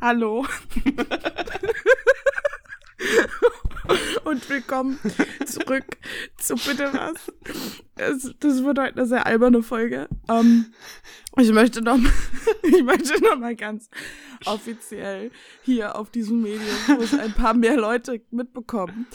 Hallo. Und willkommen zurück zu Bitte was. Es, das wird heute eine sehr alberne Folge. Ähm, ich möchte noch, ich möchte noch mal ganz offiziell hier auf diesem Medium, wo es ein paar mehr Leute mitbekommen,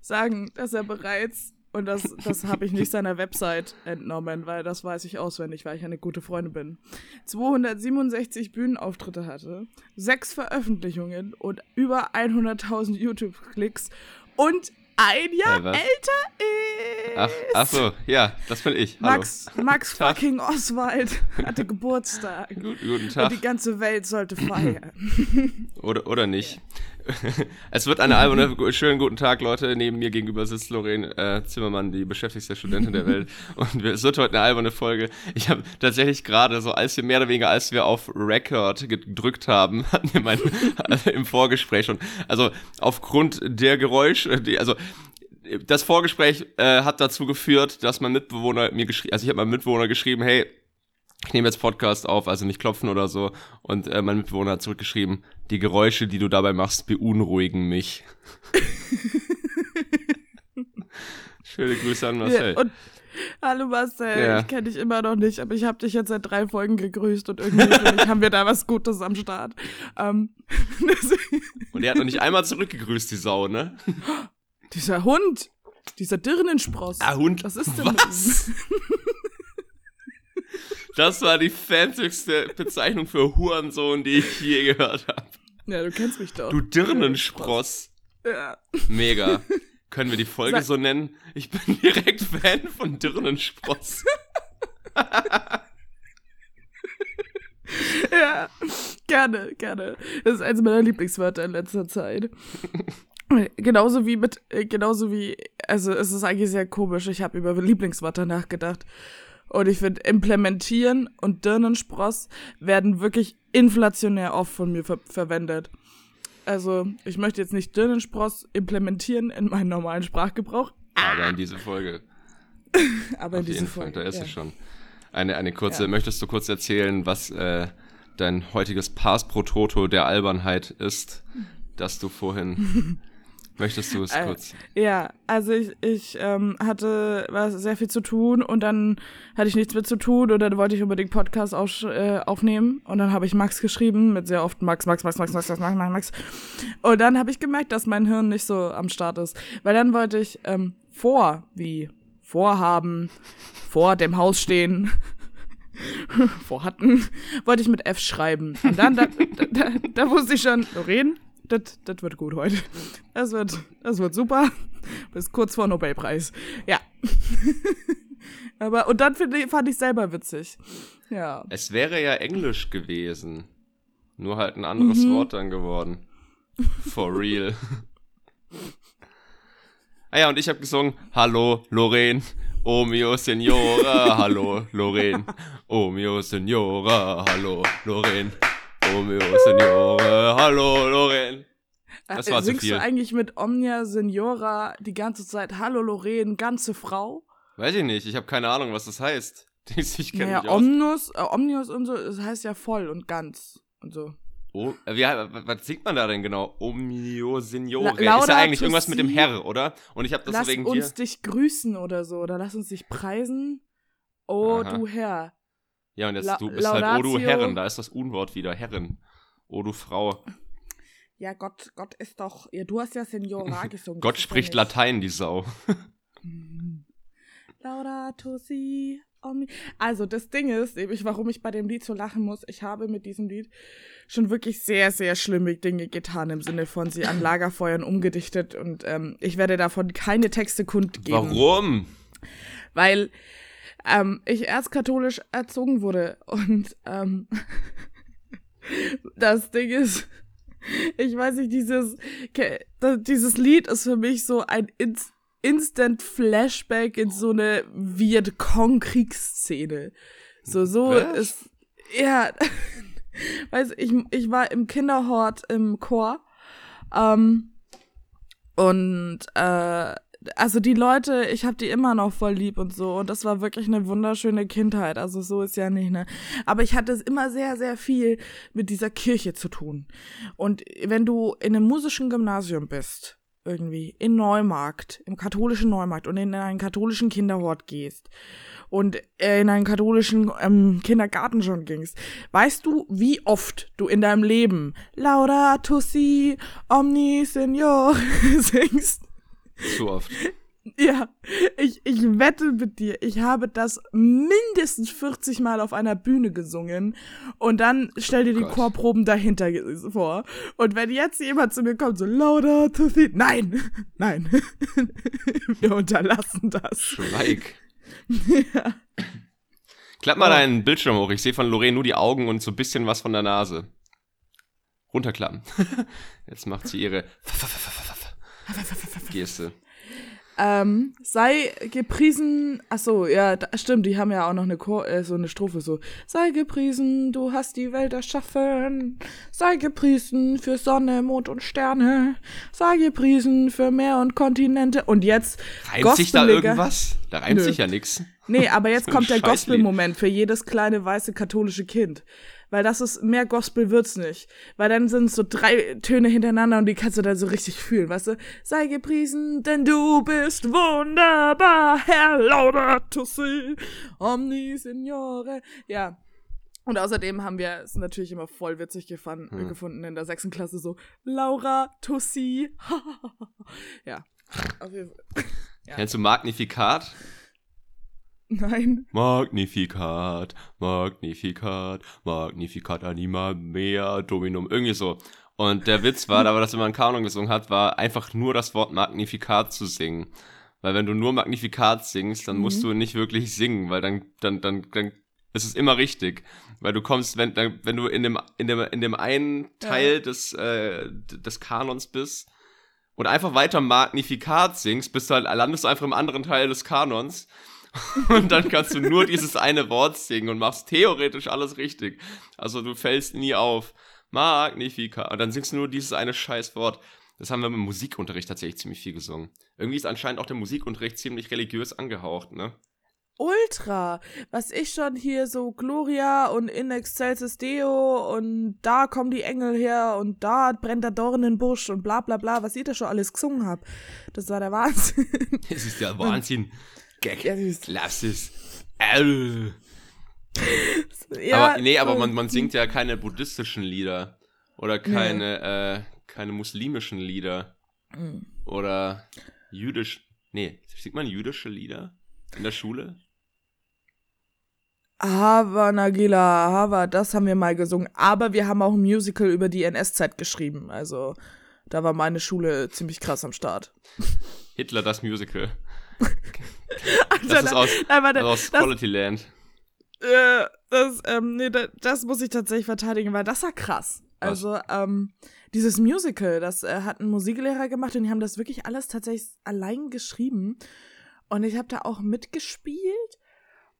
sagen, dass er bereits und das, das habe ich nicht seiner Website entnommen, weil das weiß ich auswendig, weil ich eine gute Freundin bin. 267 Bühnenauftritte hatte, sechs Veröffentlichungen und über 100.000 YouTube-Klicks und ein Jahr was? älter ist. Ach, ach so, ja, das bin ich. Hallo. Max, Max Tag. fucking Oswald hatte Geburtstag. Gut, guten Und die Tag. ganze Welt sollte feiern. Oder, oder nicht. Es wird eine alberne, schönen guten Tag, Leute. Neben mir gegenüber sitzt Lorraine äh, Zimmermann, die beschäftigste Studentin der Welt. Und wir, es wird heute eine alberne Folge. Ich habe tatsächlich gerade, so als wir mehr oder weniger, als wir auf Record gedrückt haben, hatten wir mein, also im Vorgespräch schon, also aufgrund der Geräusche, die, also das Vorgespräch äh, hat dazu geführt, dass mein Mitbewohner mir geschrieben, also ich habe meinem Mitbewohner geschrieben, hey, ich nehme jetzt Podcast auf, also nicht klopfen oder so. Und äh, mein Mitbewohner hat zurückgeschrieben, die Geräusche, die du dabei machst, beunruhigen mich. Schöne Grüße an Marcel. Ja, und hallo Marcel, Ja. ich kenne dich immer noch nicht, aber ich habe dich jetzt seit drei Folgen gegrüßt und irgendwie haben wir da was Gutes am Start. Ähm, Und er hat noch nicht einmal zurückgegrüßt, die Sau, ne? dieser Hund, dieser Dirnenspross. Ah, Hund. Was ist denn Was? Das war die fancyste Bezeichnung für Hurensohn, die ich je gehört habe. Ja, du kennst mich doch. Du Dirnenspross. Ja. Mega. Können wir die Folge Sag- so nennen? Ich bin direkt Fan von Dirnenspross. ja, gerne, gerne. Das ist eines meiner Lieblingswörter in letzter Zeit. Genauso wie mit, äh, genauso wie, also es ist eigentlich sehr komisch, ich habe über Lieblingswörter nachgedacht. Und ich finde, implementieren und Dirnenspross werden wirklich inflationär oft von mir ver verwendet. Also, ich möchte jetzt nicht Dirnenspross implementieren in meinen normalen Sprachgebrauch, Aber in diese Folge. aber in Auf diese jeden Fall, Folge. da ist ja. es schon. Eine, eine kurze, Ja. möchtest du kurz erzählen, was äh, dein heutiges Pass pro Toto der Albernheit ist, das du vorhin. möchtest du es Äh, kurz? Ja, also ich, ich ähm, hatte was sehr viel zu tun und dann hatte ich nichts mehr zu tun und dann wollte ich unbedingt Podcast auf, äh, aufnehmen und dann habe ich Max geschrieben mit sehr oft Max, Max, Max, Max, Max, Max, Max, Max, Max. Und dann habe ich gemerkt, dass mein Hirn nicht so am Start ist, weil dann wollte ich ähm, vor, wie vorhaben, vor dem Haus stehen, vorhatten, wollte ich mit F schreiben. Und dann, da, da, da, da wusste ich schon, Lorraine, das das wird gut heute. Das wird, das wird super. Bis kurz vor Nobelpreis. Ja. Aber, und dann find ich, fand ich selber witzig. Ja. Es wäre ja Englisch gewesen. Nur halt ein anderes Mhm. Wort dann geworden. For real. ah ja, und ich habe gesungen, Hallo, Lorraine. Oh mio Signora, hallo, Lorraine. Oh mio Signora, hallo, Lorraine. Mio Signora, hallo, Lorraine. Das Äh, war zu Singst viel. du eigentlich mit Omnia Signora die ganze Zeit Hallo Lorraine, ganze Frau? Weiß ich nicht, ich habe keine Ahnung, was das heißt. Ich kenne Naja. Omnus, äh, Omnius und so, das heißt ja voll und ganz und so. Oh, äh, wie, was singt man da denn genau? Mio Signore. La- ist ja eigentlich irgendwas mit dem. Herr, oder? Und ich habe das Lass wegen uns dir. dich grüßen oder so, oder lass uns dich preisen. Oh, Aha. du Herr. Ja, und jetzt La- du bist halt, oh du Laudatio. Herren, da ist das Unwort wieder, Herren. Oh du Frau. Ja, Gott, Gott ist doch, ja, du hast ja Signora gesungen. Gott ja spricht Latein, die Sau. Laudato si. omni- Also, das Ding ist, nämlich, warum ich bei dem Lied so lachen muss, ich habe mit diesem Lied schon wirklich sehr, sehr schlimme Dinge getan, im Sinne von sie an Lagerfeuern umgedichtet und ähm, ich werde davon keine Texte kundgeben. Warum? Weil ähm, ich erzkatholisch erzogen wurde und ähm, das Ding ist, ich weiß nicht, dieses, dieses Lied ist für mich so ein Ins Instant Flashback in so eine Vietcong-Kriegsszene. So, so Was? ist, ja, weiß ich, ich war im Kinderhort im Chor, ähm, und äh, also die Leute, ich habe die immer noch voll lieb und so. Und das war wirklich eine wunderschöne Kindheit. Also so ist ja nicht, ne? Aber ich hatte es immer sehr, sehr viel mit dieser Kirche zu tun. Und wenn du in einem musischen Gymnasium bist, irgendwie, in Neumarkt, im katholischen Neumarkt und in einen katholischen Kinderhort gehst und in einen katholischen ähm, Kindergarten schon gingst, weißt du, wie oft du in deinem Leben Laudato si, Omni Signor singst? Zu oft. Ja, ich, ich wette mit dir, ich habe das mindestens 40 Mal auf einer Bühne gesungen und dann stell dir die Gott. Chorproben dahinter vor. Und wenn jetzt jemand zu mir kommt, so lauter to see, nein, nein, wir unterlassen das. Schweig. Ja. Klapp mal Oh. deinen Bildschirm hoch. Ich sehe von Lorraine nur die Augen und so ein bisschen was von der Nase. Runterklappen. Jetzt macht sie ihre Geste. Ähm, sei gepriesen, ach so, ja, da, stimmt, die haben ja auch noch eine Chor, äh, so eine Strophe so. Sei gepriesen, du hast die Welt erschaffen. Sei gepriesen für Sonne, Mond und Sterne. Sei gepriesen für Meer und Kontinente. Und jetzt Reimt sich da irgendwas? Da reimt Nö. sich ja nix. Nee, aber jetzt kommt der. Gospel-Moment für jedes kleine weiße katholische Kind. Weil das ist, mehr Gospel wird's nicht. Weil dann sind so drei Töne hintereinander und die kannst du dann so richtig fühlen, weißt du? Sei gepriesen, denn du bist wunderbar, Herr Laudato si, Omni Signore. Ja. Und außerdem haben wir es natürlich immer voll witzig gefan- Hm. gefunden in der sechsten Klasse so, Laura Tussi. ja. Auf jeden Fall. Ja. Kennst du Magnifikat? Nein. Magnificat, Magnificat, Magnificat anima mea dominum. Irgendwie so. Und der Witz war, da wir das immer in Kanon gesungen hat, war einfach nur das Wort Magnificat zu singen. Weil wenn du nur Magnificat singst, dann musst Mhm. du nicht wirklich singen, weil dann, dann, dann, dann ist es immer richtig. Weil du kommst, wenn, dann, wenn du in dem, in dem, in dem einen Teil des, äh, des Kanons bist und einfach weiter Magnificat singst, bist du halt, landest du einfach im anderen Teil des Kanons. Und dann kannst du nur dieses eine Wort singen und machst theoretisch alles richtig. Also du fällst nie auf. Magnificat. Und dann singst du nur dieses eine scheiß Wort. Das haben wir im Musikunterricht tatsächlich ziemlich viel gesungen. Irgendwie ist anscheinend auch der Musikunterricht ziemlich religiös angehaucht, ne? Ultra. Was ich schon hier so Gloria und In Excelsis Deo und da kommen die Engel her und da brennt der Dornenbusch und bla bla bla, was ihr da schon alles gesungen habt. Das war der Wahnsinn. Das ist der Wahnsinn. Gag. Ja. Lass es. Ja, aber nee, aber man, man singt ja keine buddhistischen Lieder. Oder keine, äh, keine muslimischen Lieder. Mhm. Oder jüdisch. Nee, singt man jüdische Lieder in der Schule? Hava Nagila, Hava, das haben wir mal gesungen. Aber wir haben auch ein Musical über die NS-Zeit geschrieben. Also, da war meine Schule ziemlich krass am Start. Hitler das Musical. Alter, Das ist aus, nein, warte, also aus das, Quality Land. äh, das, ähm, nee, das, das muss ich tatsächlich verteidigen, weil das war krass. Also, ähm, dieses Musical, das äh, hat ein Musiklehrer gemacht und die haben das wirklich alles tatsächlich allein geschrieben. Und ich habe da auch mitgespielt.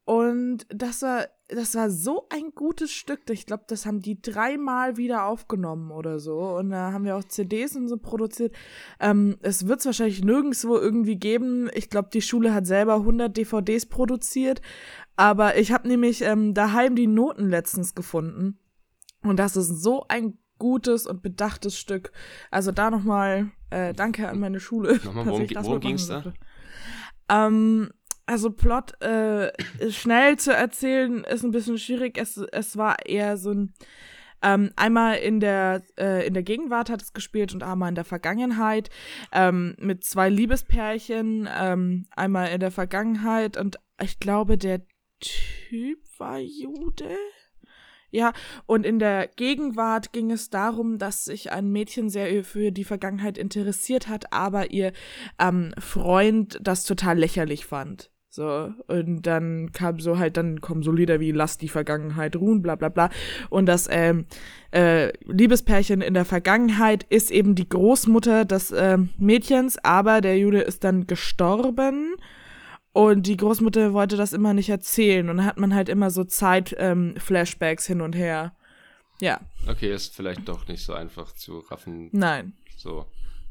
Und das war, das war so ein gutes Stück. Ich glaube, das haben die dreimal wieder aufgenommen oder so. Und da haben wir auch CDs und so produziert. Ähm, es wird es wahrscheinlich nirgendwo irgendwie geben. Ich glaube, die Schule hat selber 100 DVDs produziert. Aber ich habe nämlich ähm, daheim die Noten letztens gefunden. Und das ist so ein gutes und bedachtes Stück. Also da nochmal äh, danke an meine Schule. Nochmal, worum worum mitmachen ging's da? Ähm, also Plot äh, schnell zu erzählen ist ein bisschen schwierig. Es, es war eher so ein ähm, einmal in der äh, in der Gegenwart hat es gespielt und einmal in der Vergangenheit ähm, mit zwei Liebespärchen. Ähm, einmal in der Vergangenheit und ich glaube der Typ war Jude. Ja, und in der Gegenwart ging es darum, dass sich ein Mädchen sehr für die Vergangenheit interessiert hat, aber ihr ähm, Freund das total lächerlich fand. So, und dann kam so halt, dann kommen so Lieder wie Lass die Vergangenheit ruhen, bla bla bla. Und das ähm, äh, Liebespärchen in der Vergangenheit ist eben die Großmutter des ähm, Mädchens, aber der Jude ist dann gestorben. Und die Großmutter wollte das immer nicht erzählen. Und dann hat man halt immer so Zeit-Flashbacks hin und her. Ja, Okay, ist vielleicht doch nicht so einfach zu raffen. nein. So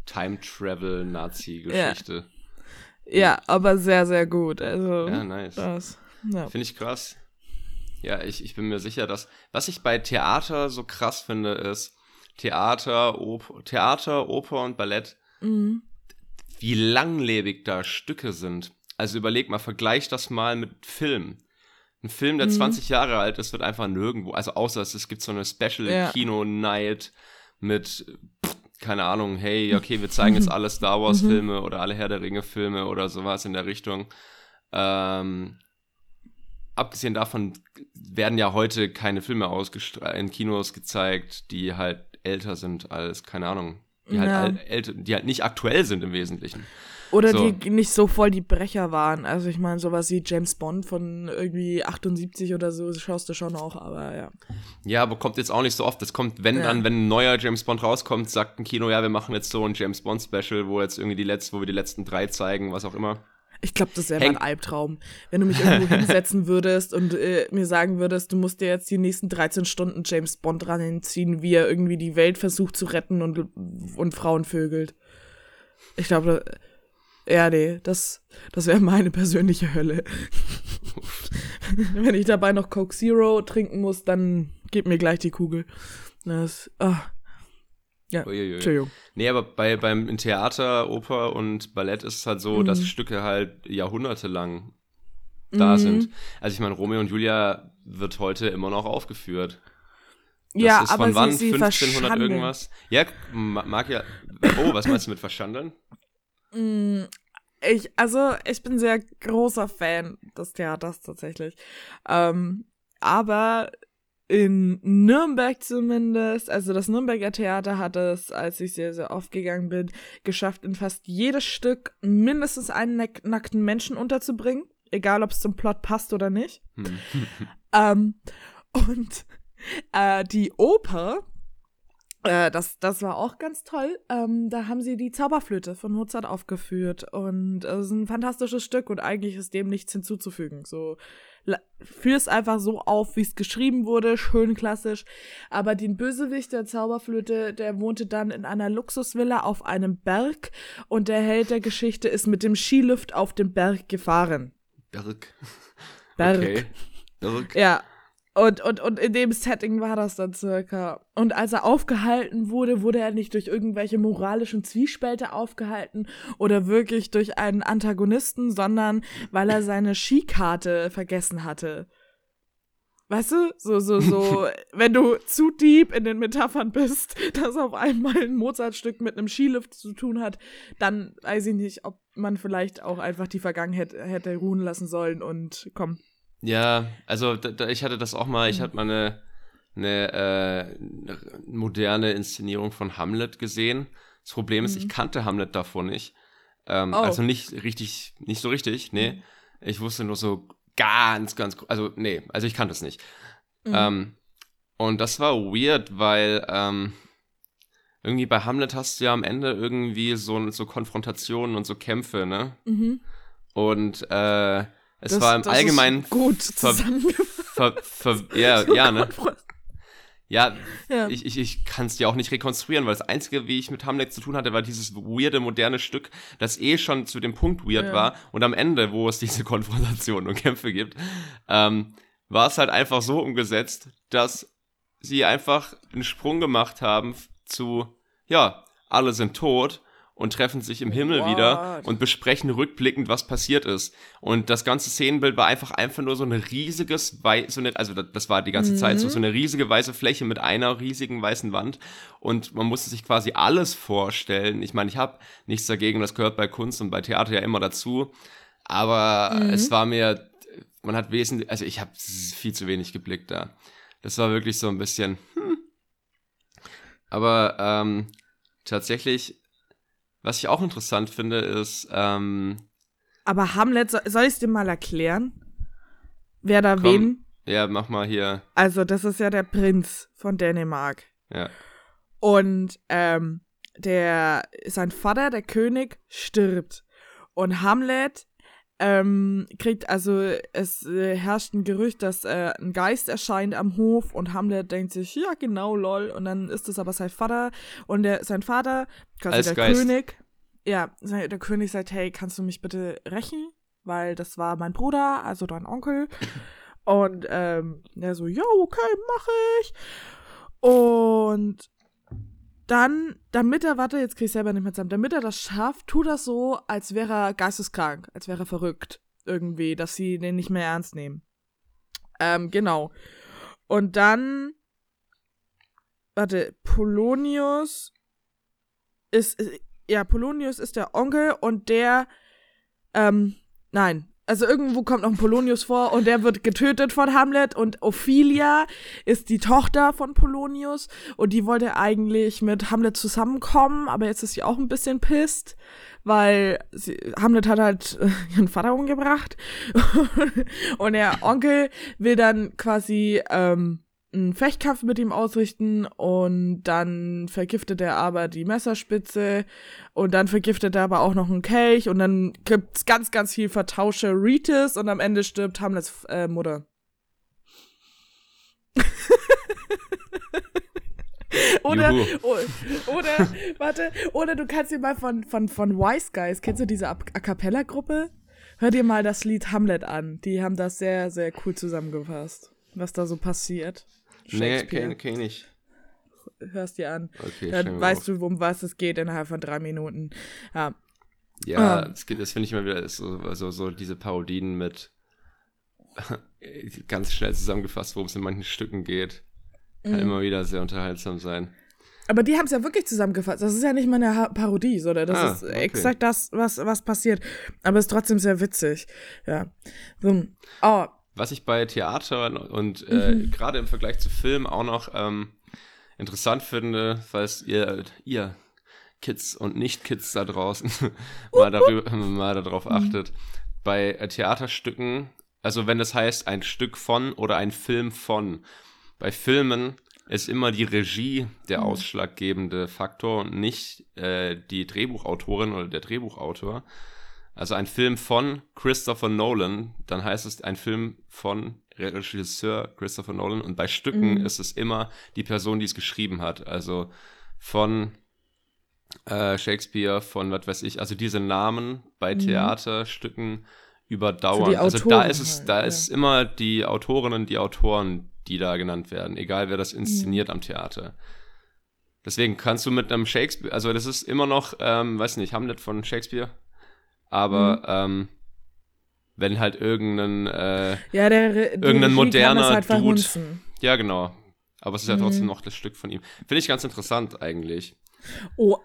Time Travel Nazi-Geschichte. Ja, aber sehr, sehr gut. Also, Ja, nice. das. Ja. Finde ich krass. Ja, ich, ich bin mir sicher, dass. Was ich bei Theater so krass finde, ist Theater, Op Theater, Oper und Ballett, Mhm. wie langlebig da Stücke sind. Also überleg mal, vergleich das mal mit Film. Ein Film, der Mhm. 20 Jahre alt ist, wird einfach nirgendwo, also außer es, es gibt so eine Ja. Special-Kino-Night mit, keine Ahnung, hey, okay, wir zeigen jetzt alle Star Mhm. Wars-Filme oder alle Herr der Ringe-Filme oder sowas in der Richtung. Ähm, abgesehen davon werden ja heute keine Filme in Kinos gezeigt, die halt älter sind als, keine Ahnung, die halt, Ja. al- älter, die halt nicht aktuell sind im Wesentlichen. Oder So. die nicht so voll die Brecher waren. Also ich meine, sowas wie James Bond von irgendwie 78 oder so schaust du schon auch, aber ja. Ja, aber kommt jetzt auch nicht so oft. Es kommt, wenn Ja. dann, wenn ein neuer James Bond rauskommt, sagt ein Kino, ja, wir machen jetzt so ein James Bond Special, wo jetzt irgendwie die letzten, wo wir die letzten drei zeigen, was auch immer. Ich glaube, das wäre Häng- Albtraum. Wenn du mich irgendwo hinsetzen würdest und äh, mir sagen würdest, du musst dir jetzt die nächsten 13 Stunden James Bond dran hinziehen, wie er irgendwie die Welt versucht zu retten und, und Frauen vögelt. Ich glaube, ja, nee, das, das wäre meine persönliche Hölle. Wenn ich dabei noch Coke Zero trinken muss, dann gib mir gleich die Kugel. Das, ah, ja, Uiuiui. Entschuldigung. Nee, aber bei, beim in Theater, Oper und Ballett ist es halt so, dass Mhm. Stücke halt jahrhundertelang da Mhm. sind. Also ich meine, Romeo und Julia wird heute immer noch aufgeführt. Das ja, ist aber von wann? sie, sie 1500 verschandeln. irgendwas? Ja, ma- mag ja. Oh, was meinst du mit verschandeln? Ich, also, ich bin sehr großer Fan des Theaters tatsächlich. Ähm, aber in Nürnberg zumindest, also das Nürnberger Theater hat es, als ich sehr, sehr oft gegangen bin, geschafft, in fast jedes Stück mindestens einen nack nackten Menschen unterzubringen. Egal, ob es zum Plot passt oder nicht. Hm. Ähm, und äh, die Oper, äh, das, das war auch ganz toll. Ähm, da haben sie die Zauberflöte von Mozart aufgeführt. Und es ist ein fantastisches Stück und eigentlich ist dem nichts hinzuzufügen. So, führ es einfach so auf, wie es geschrieben wurde, schön klassisch. Aber den Bösewicht der Zauberflöte, der wohnte dann in einer Luxusvilla auf einem Berg und der Held der Geschichte ist mit dem Skilift auf den Berg gefahren. Berg. Berg. Okay. Berg. Ja. Und, und, und in dem Setting war das dann circa. Und als er aufgehalten wurde, wurde er nicht durch irgendwelche moralischen Zwiespälte aufgehalten oder wirklich durch einen Antagonisten, sondern weil er seine Skikarte vergessen hatte. Weißt du, so, so, so, wenn du zu deep in den Metaphern bist, dass auf einmal ein Mozartstück mit einem Skilift zu tun hat, dann weiß ich nicht, ob man vielleicht auch einfach die Vergangenheit hätte ruhen lassen sollen und komm, Ja, also da, da, ich hatte das auch mal, Mhm. ich hatte mal eine, eine äh, moderne Inszenierung von Hamlet gesehen. Das Problem ist, ich kannte Hamlet davor nicht. Ähm, Mhm. Oh. Also nicht richtig, nicht so richtig, nee. Ich wusste nur so ganz, ganz, also nee, also ich kannte es nicht. Mhm. Ähm, und das war weird, weil ähm, irgendwie bei Hamlet hast du ja am Ende irgendwie so, so Konfrontationen und so Kämpfe, ne? Mhm. Und äh, es Das- war im Allgemeinen gut ver- zusammengefasst. ver, ver, ja, ja, ne? Ja, Ja. ich, ich, ich kann es dir auch nicht rekonstruieren, weil das Einzige, wie ich mit Hamlet zu tun hatte, war dieses weirde, moderne Stück, das eh schon zu dem Punkt weird Ja. war. Und am Ende, wo es diese Konfrontationen und Kämpfe gibt, ähm, war es halt einfach so umgesetzt, dass sie einfach einen Sprung gemacht haben zu, ja, alle sind tot und treffen sich im Himmel wieder What? und besprechen rückblickend, was passiert ist. Und das ganze Szenenbild war einfach einfach nur so ein riesiges, wei- so eine, also das- war die ganze Zeit so, so eine riesige weiße Fläche mit einer riesigen weißen Wand. Und man musste sich quasi alles vorstellen. Ich meine, ich habe nichts dagegen, das gehört bei Kunst und bei Theater ja immer dazu. Aber es war mir, man hat wesentlich, also ich habe viel zu wenig geblickt da. Das war wirklich so ein bisschen, hm. Aber ähm, tatsächlich, was ich auch interessant finde, ist, ähm, Aber Hamlet, so- soll ich es dir mal erklären? Wer da Komm. wen? ja, mach mal hier, Also, das ist ja der Prinz von Dänemark. ja. Und ähm, der, sein Vater, der König, stirbt. Und Hamlet ähm, kriegt, also es äh, herrscht ein Gerücht, dass äh, ein Geist erscheint am Hof und Hamlet denkt sich, ja genau, lol. Und dann ist es aber sein Vater und der, sein Vater, quasi Als der Geist. König, ja, der König sagt, hey, kannst du mich bitte rächen? Weil das war mein Bruder, also dein Onkel. Und ähm, er so, ja, okay, mach ich. Und dann, damit er, warte, jetzt krieg ich selber nicht mehr zusammen, damit er das schafft, tut er so, als wäre er geisteskrank, als wäre er verrückt. Irgendwie, dass sie den nicht mehr ernst nehmen. Ähm, genau. Und dann, warte, Polonius ist, ja, Polonius ist der Onkel und der, ähm, nein, also irgendwo kommt noch ein Polonius vor und der wird getötet von Hamlet und Ophelia ist die Tochter von Polonius und die wollte eigentlich mit Hamlet zusammenkommen, aber jetzt ist sie auch ein bisschen pisst, weil sie, Hamlet hat halt äh, ihren Vater umgebracht und der Onkel will dann quasi ähm, einen Fechtkampf mit ihm ausrichten und dann vergiftet er aber die Messerspitze und dann vergiftet er aber auch noch einen Kelch und dann gibt's ganz, ganz viel Vertausche Ritis und am Ende stirbt Hamlets äh, Mutter. oder, oder, warte, oder du kannst dir mal von, von, von Wise Guys, kennst du diese A, A Cappella Gruppe? Hör dir mal das Lied Hamlet an. Die haben das sehr, sehr cool zusammengefasst, was da so passiert. Nee, kenn, kenn ich. Hörst dir an. Okay, Dann weißt auf. du, um was es geht innerhalb von drei Minuten. Ja. Ja, um. Ähm. das finde ich immer wieder so, so, so diese Parodien mit ganz schnell zusammengefasst, worum es in manchen Stücken geht. Kann mm. immer wieder sehr unterhaltsam sein. Aber die haben es ja wirklich zusammengefasst. Das ist ja nicht mal eine Parodie, sondern das ah, ist okay. exakt das, was, was passiert. Aber es ist trotzdem sehr witzig. Ja. So. Oh, was ich bei Theater und äh, mhm. gerade im Vergleich zu Film auch noch ähm, interessant finde, falls ihr, ihr Kids und Nicht-Kids da draußen mal, darüber, mal darauf mhm. achtet, bei äh, Theaterstücken, also wenn das heißt ein Stück von oder ein Film von, bei Filmen ist immer die Regie der mhm. ausschlaggebende Faktor und nicht äh, die Drehbuchautorin oder der Drehbuchautor. Also ein Film von Christopher Nolan, dann heißt es ein Film von Regisseur Christopher Nolan und bei Stücken mhm. ist es immer die Person, die es geschrieben hat. Also von äh, Shakespeare, von was weiß ich, also diese Namen bei mhm. Theaterstücken überdauern. Also da ist es, halt, da ja. ist immer die Autorinnen und die Autoren, die da genannt werden, egal wer das inszeniert mhm. am Theater. Deswegen kannst du mit einem Shakespeare, also das ist immer noch, ähm, weiß nicht, Hamlet von Shakespeare, aber mhm. ähm, wenn halt irgendein, äh, ja, der, irgendein moderner halt Dude, ja genau, aber es ist ja mhm. trotzdem noch das Stück von ihm. Finde ich ganz interessant eigentlich. Oh,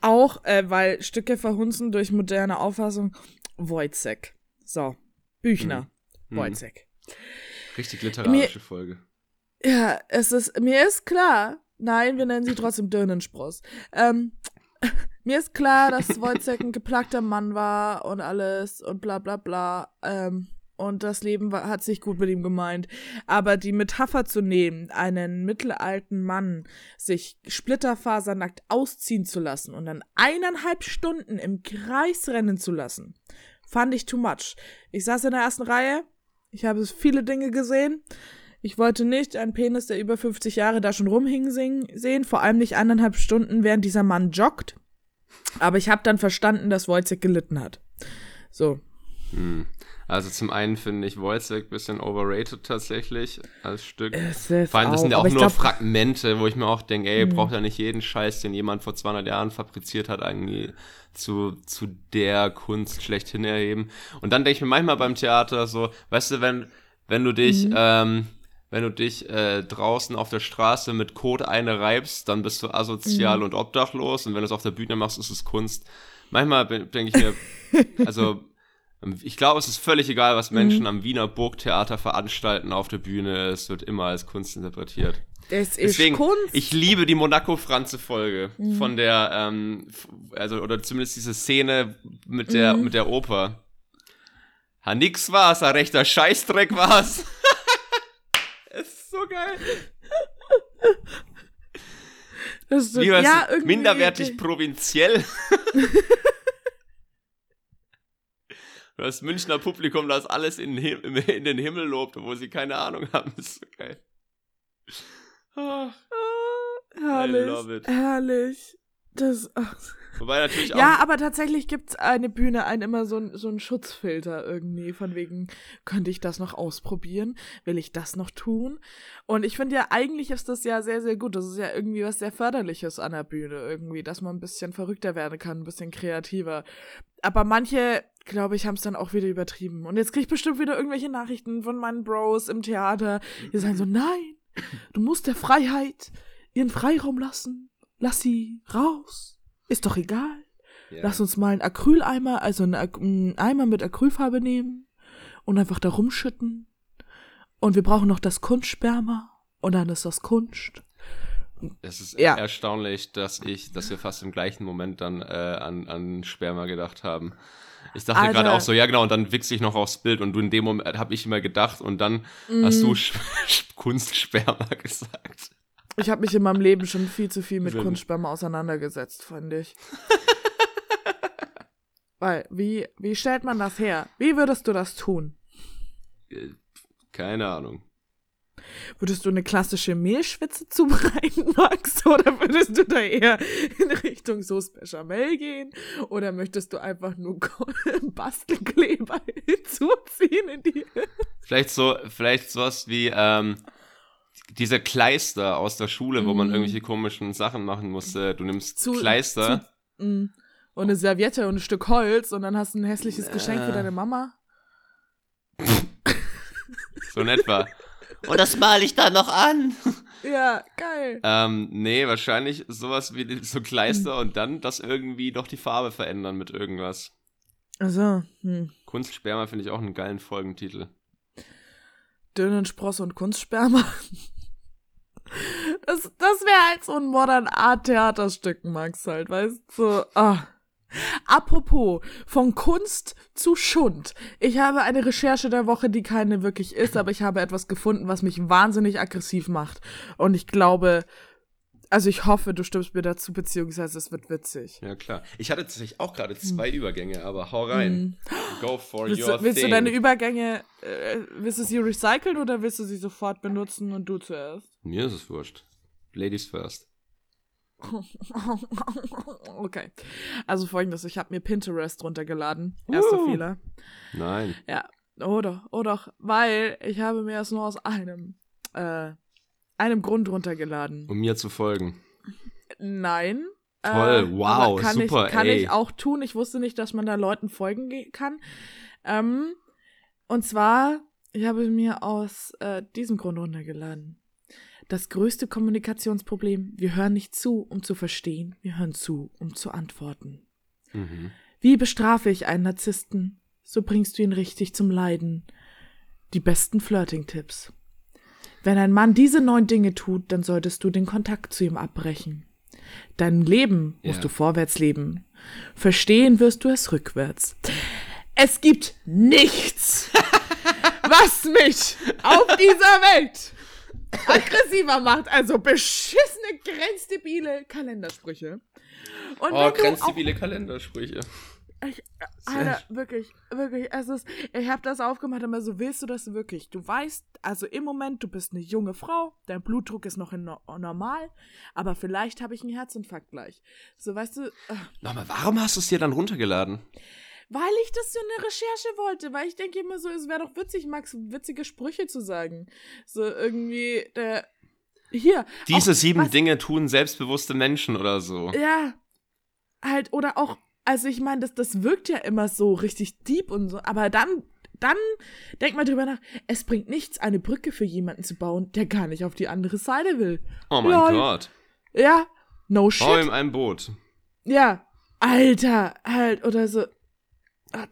auch, äh, weil Stücke verhunzen durch moderne Auffassung. Wojcek. So, Büchner. Mhm. Wojcek. Richtig literarische mir, Folge. Ja, es ist, mir ist klar, nein, wir nennen sie trotzdem Dirnenspross. Ähm, mir ist klar, dass Wojciech ein geplagter Mann war und alles und bla bla bla. Ähm, und das Leben war, hat sich gut mit ihm gemeint. Aber die Metapher zu nehmen, einen mittelalten Mann sich splitterfasernackt ausziehen zu lassen und dann eineinhalb Stunden im Kreis rennen zu lassen, fand ich too much. Ich saß in der ersten Reihe, ich habe viele Dinge gesehen. Ich wollte nicht einen Penis, der über 50 Jahre da schon rumhing, sehen, vor allem nicht eineinhalb Stunden, während dieser Mann joggt. Aber ich habe dann verstanden, dass Wojciech gelitten hat. So. Hm. Also zum einen finde ich Wojciech ein bisschen overrated tatsächlich als Stück. Vor allem, das sind ja auch nur glaub, Fragmente, wo ich mir auch denke, ey, hm. braucht ja nicht jeden Scheiß, den jemand vor 200 Jahren fabriziert hat, irgendwie zu, zu der Kunst schlechthin erheben. Und dann denke ich mir manchmal beim Theater so, weißt du, wenn, wenn du dich, mhm. ähm, wenn du dich äh, draußen auf der Straße mit Code eine reibst, dann bist du asozial mhm. und obdachlos. Und wenn du es auf der Bühne machst, ist es Kunst. Manchmal denke ich mir, also ich glaube, es ist völlig egal, was Menschen mhm. am Wiener Burgtheater veranstalten auf der Bühne. Es wird immer als Kunst interpretiert. Das ist Deswegen, Kunst. Ich liebe die Monaco-Franze-Folge mhm. von der, ähm, also, oder zumindest diese Szene mit der, mhm. mit der Oper. Ha, nix war's, ein rechter Scheißdreck war's. So geil. Das ist so, ja, minderwertig provinziell. das Münchner Publikum, das alles in, in, den Himmel lobt, wo sie keine Ahnung haben. Das ist so geil. Oh, oh, herrlich. Herrlich. Das, ach. Wobei natürlich auch. Ja, aber tatsächlich gibt's eine Bühne, ein immer so ein, so ein Schutzfilter irgendwie, von wegen, könnte ich das noch ausprobieren? Will ich das noch tun? Und ich finde ja, eigentlich ist das ja sehr, sehr gut. Das ist ja irgendwie was sehr Förderliches an der Bühne irgendwie, dass man ein bisschen verrückter werden kann, ein bisschen kreativer. Aber manche, glaube ich, haben es dann auch wieder übertrieben. Und jetzt krieg ich bestimmt wieder irgendwelche Nachrichten von meinen Bros im Theater, die sagen so, nein, du musst der Freiheit ihren Freiraum lassen. Lass sie raus. Ist doch egal. Ja. Lass uns mal einen Acryleimer, also einen, Eimer mit Acrylfarbe nehmen und einfach da rumschütten. Und wir brauchen noch das Kunstsperma und dann ist das Kunst. Es ist Ja. erstaunlich, dass ich, dass wir fast im gleichen Moment dann äh, an, an Sperma gedacht haben. Ich dachte Alter. gerade auch so, ja genau, und dann wichse ich noch aufs Bild und du in dem Moment habe ich immer gedacht und dann hast Mm. du Sch Kunstsperma gesagt. Ich habe mich in meinem Leben schon viel zu viel mit. Kunstsperma auseinandergesetzt, fand ich. Weil, wie, wie stellt man das her? Wie würdest du das tun? Äh, Keine Ahnung. Würdest du eine klassische Mehlschwitze zubereiten, Max? Oder würdest du da eher in Richtung Sauce Bechamel gehen? Oder möchtest du einfach nur Bastelkleber hinzuziehen in die... Vielleicht so, vielleicht sowas wie ähm, diese Kleister aus der Schule, wo man Mm. irgendwelche komischen Sachen machen musste. Du nimmst Zu- Kleister. zu- Mm. Und eine Serviette und ein Stück Holz und dann hast du ein hässliches Geschenk für Äh. deine Mama. so in etwa. Und das male ich dann noch an. Ja, geil. Ähm, nee, wahrscheinlich sowas wie so Kleister und dann das irgendwie doch die Farbe verändern mit irgendwas. Also, hm. Kunstsperma finde ich auch einen geilen Folgentitel. Dünenspross und Kunstsperma. Das, das wäre halt so ein Modern Art Theaterstück, Max, halt, weißt du? So, ah. Apropos, von Kunst zu Schund. Ich habe eine Recherche der Woche, die keine wirklich ist, aber ich habe etwas gefunden, was mich wahnsinnig aggressiv macht. Und ich glaube, also ich hoffe, du stimmst mir dazu, beziehungsweise es wird witzig. Ja, klar. Ich hatte tatsächlich auch gerade zwei Übergänge, aber hau rein. Go for Hm. Willst, your du, willst thing. du deine Übergänge, äh, willst du sie recyceln oder willst du sie sofort benutzen und du zuerst? Mir ist es wurscht. Ladies first. okay. Also folgendes, ich habe mir Pinterest runtergeladen. Erster Uh. Fehler. Nein. Ja, oh doch, oh doch, weil ich habe mir das nur aus einem, äh, einem Grund runtergeladen. Um mir zu folgen. Nein. Toll, wow, aber kann super, ich, Kann ey. ich auch tun. Ich wusste nicht, dass man da Leuten folgen ge- kann. Ähm, und zwar, ich habe mir aus äh, diesem Grund runtergeladen. Das größte Kommunikationsproblem, wir hören nicht zu, um zu verstehen, wir hören zu, um zu antworten. Mhm. Wie bestrafe ich einen Narzissten? So bringst du ihn richtig zum Leiden. Die besten Flirting-Tipps. Wenn ein Mann diese neun Dinge tut, dann solltest du den Kontakt zu ihm abbrechen. Dein Leben musst Ja. du vorwärts leben. Verstehen wirst du es rückwärts. Es gibt nichts, was mich auf dieser Welt aggressiver macht. Also beschissene, grenzdebile Kalendersprüche. Und Oh, grenzstabile Kalendersprüche. Ich, Alter, wirklich, wirklich, es ist, ich habe das aufgemacht, aber so willst du das wirklich? Du weißt, also im Moment, du bist eine junge Frau, dein Blutdruck ist noch in no normal, aber vielleicht habe ich einen Herzinfarkt gleich. So, weißt du, äh, Nochmal, warum hast du es dir dann runtergeladen? weil ich das so eine Recherche wollte, weil ich denke immer so, es wäre doch witzig, Max, witzige Sprüche zu sagen. So irgendwie, der, hier. Diese auch, sieben was- Dinge tun selbstbewusste Menschen oder so. Ja, halt, oder auch, also ich meine, das, das wirkt ja immer so richtig deep und so, aber dann, dann denk mal drüber nach, es bringt nichts, eine Brücke für jemanden zu bauen, der gar nicht auf die andere Seite will. Oh mein Lol. Gott. Ja, no Bau shit. ihm ein Boot. Ja, Alter, halt, oder so. Ah,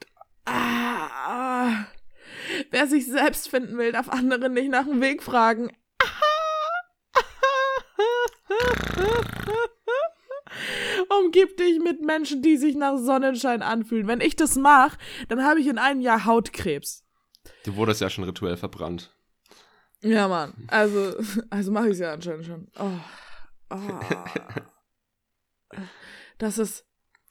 ah. Wer sich selbst finden will, darf andere nicht nach dem Weg fragen. Umgib dich mit Menschen, die sich nach Sonnenschein anfühlen. Wenn ich das mache, dann habe ich in einem Jahr Hautkrebs. Du wurdest ja schon rituell verbrannt. Ja, Mann. Also, also mache ich es ja anscheinend schon. Oh. Oh. Das ist.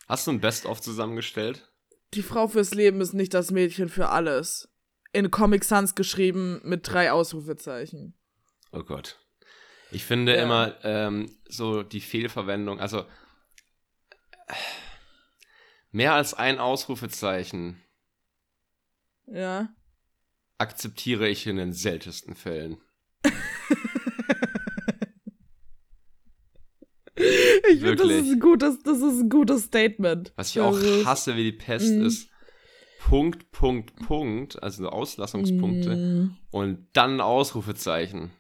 Hast du ein Best-of zusammengestellt? Die Frau fürs Leben ist nicht das Mädchen für alles. In Comic Sans geschrieben mit drei Ausrufezeichen. Oh Gott. Ich finde Ja. immer ähm, so die Fehlverwendung, also Mehr als ein Ausrufezeichen Ja. akzeptiere ich in den seltensten Fällen. Ich finde, das ist ein gutes, das ist ein gutes Statement. Was ich auch hasse wie die Pest Mhm. ist Punkt, Punkt, Punkt, also so Auslassungspunkte mm, und dann ein Ausrufezeichen.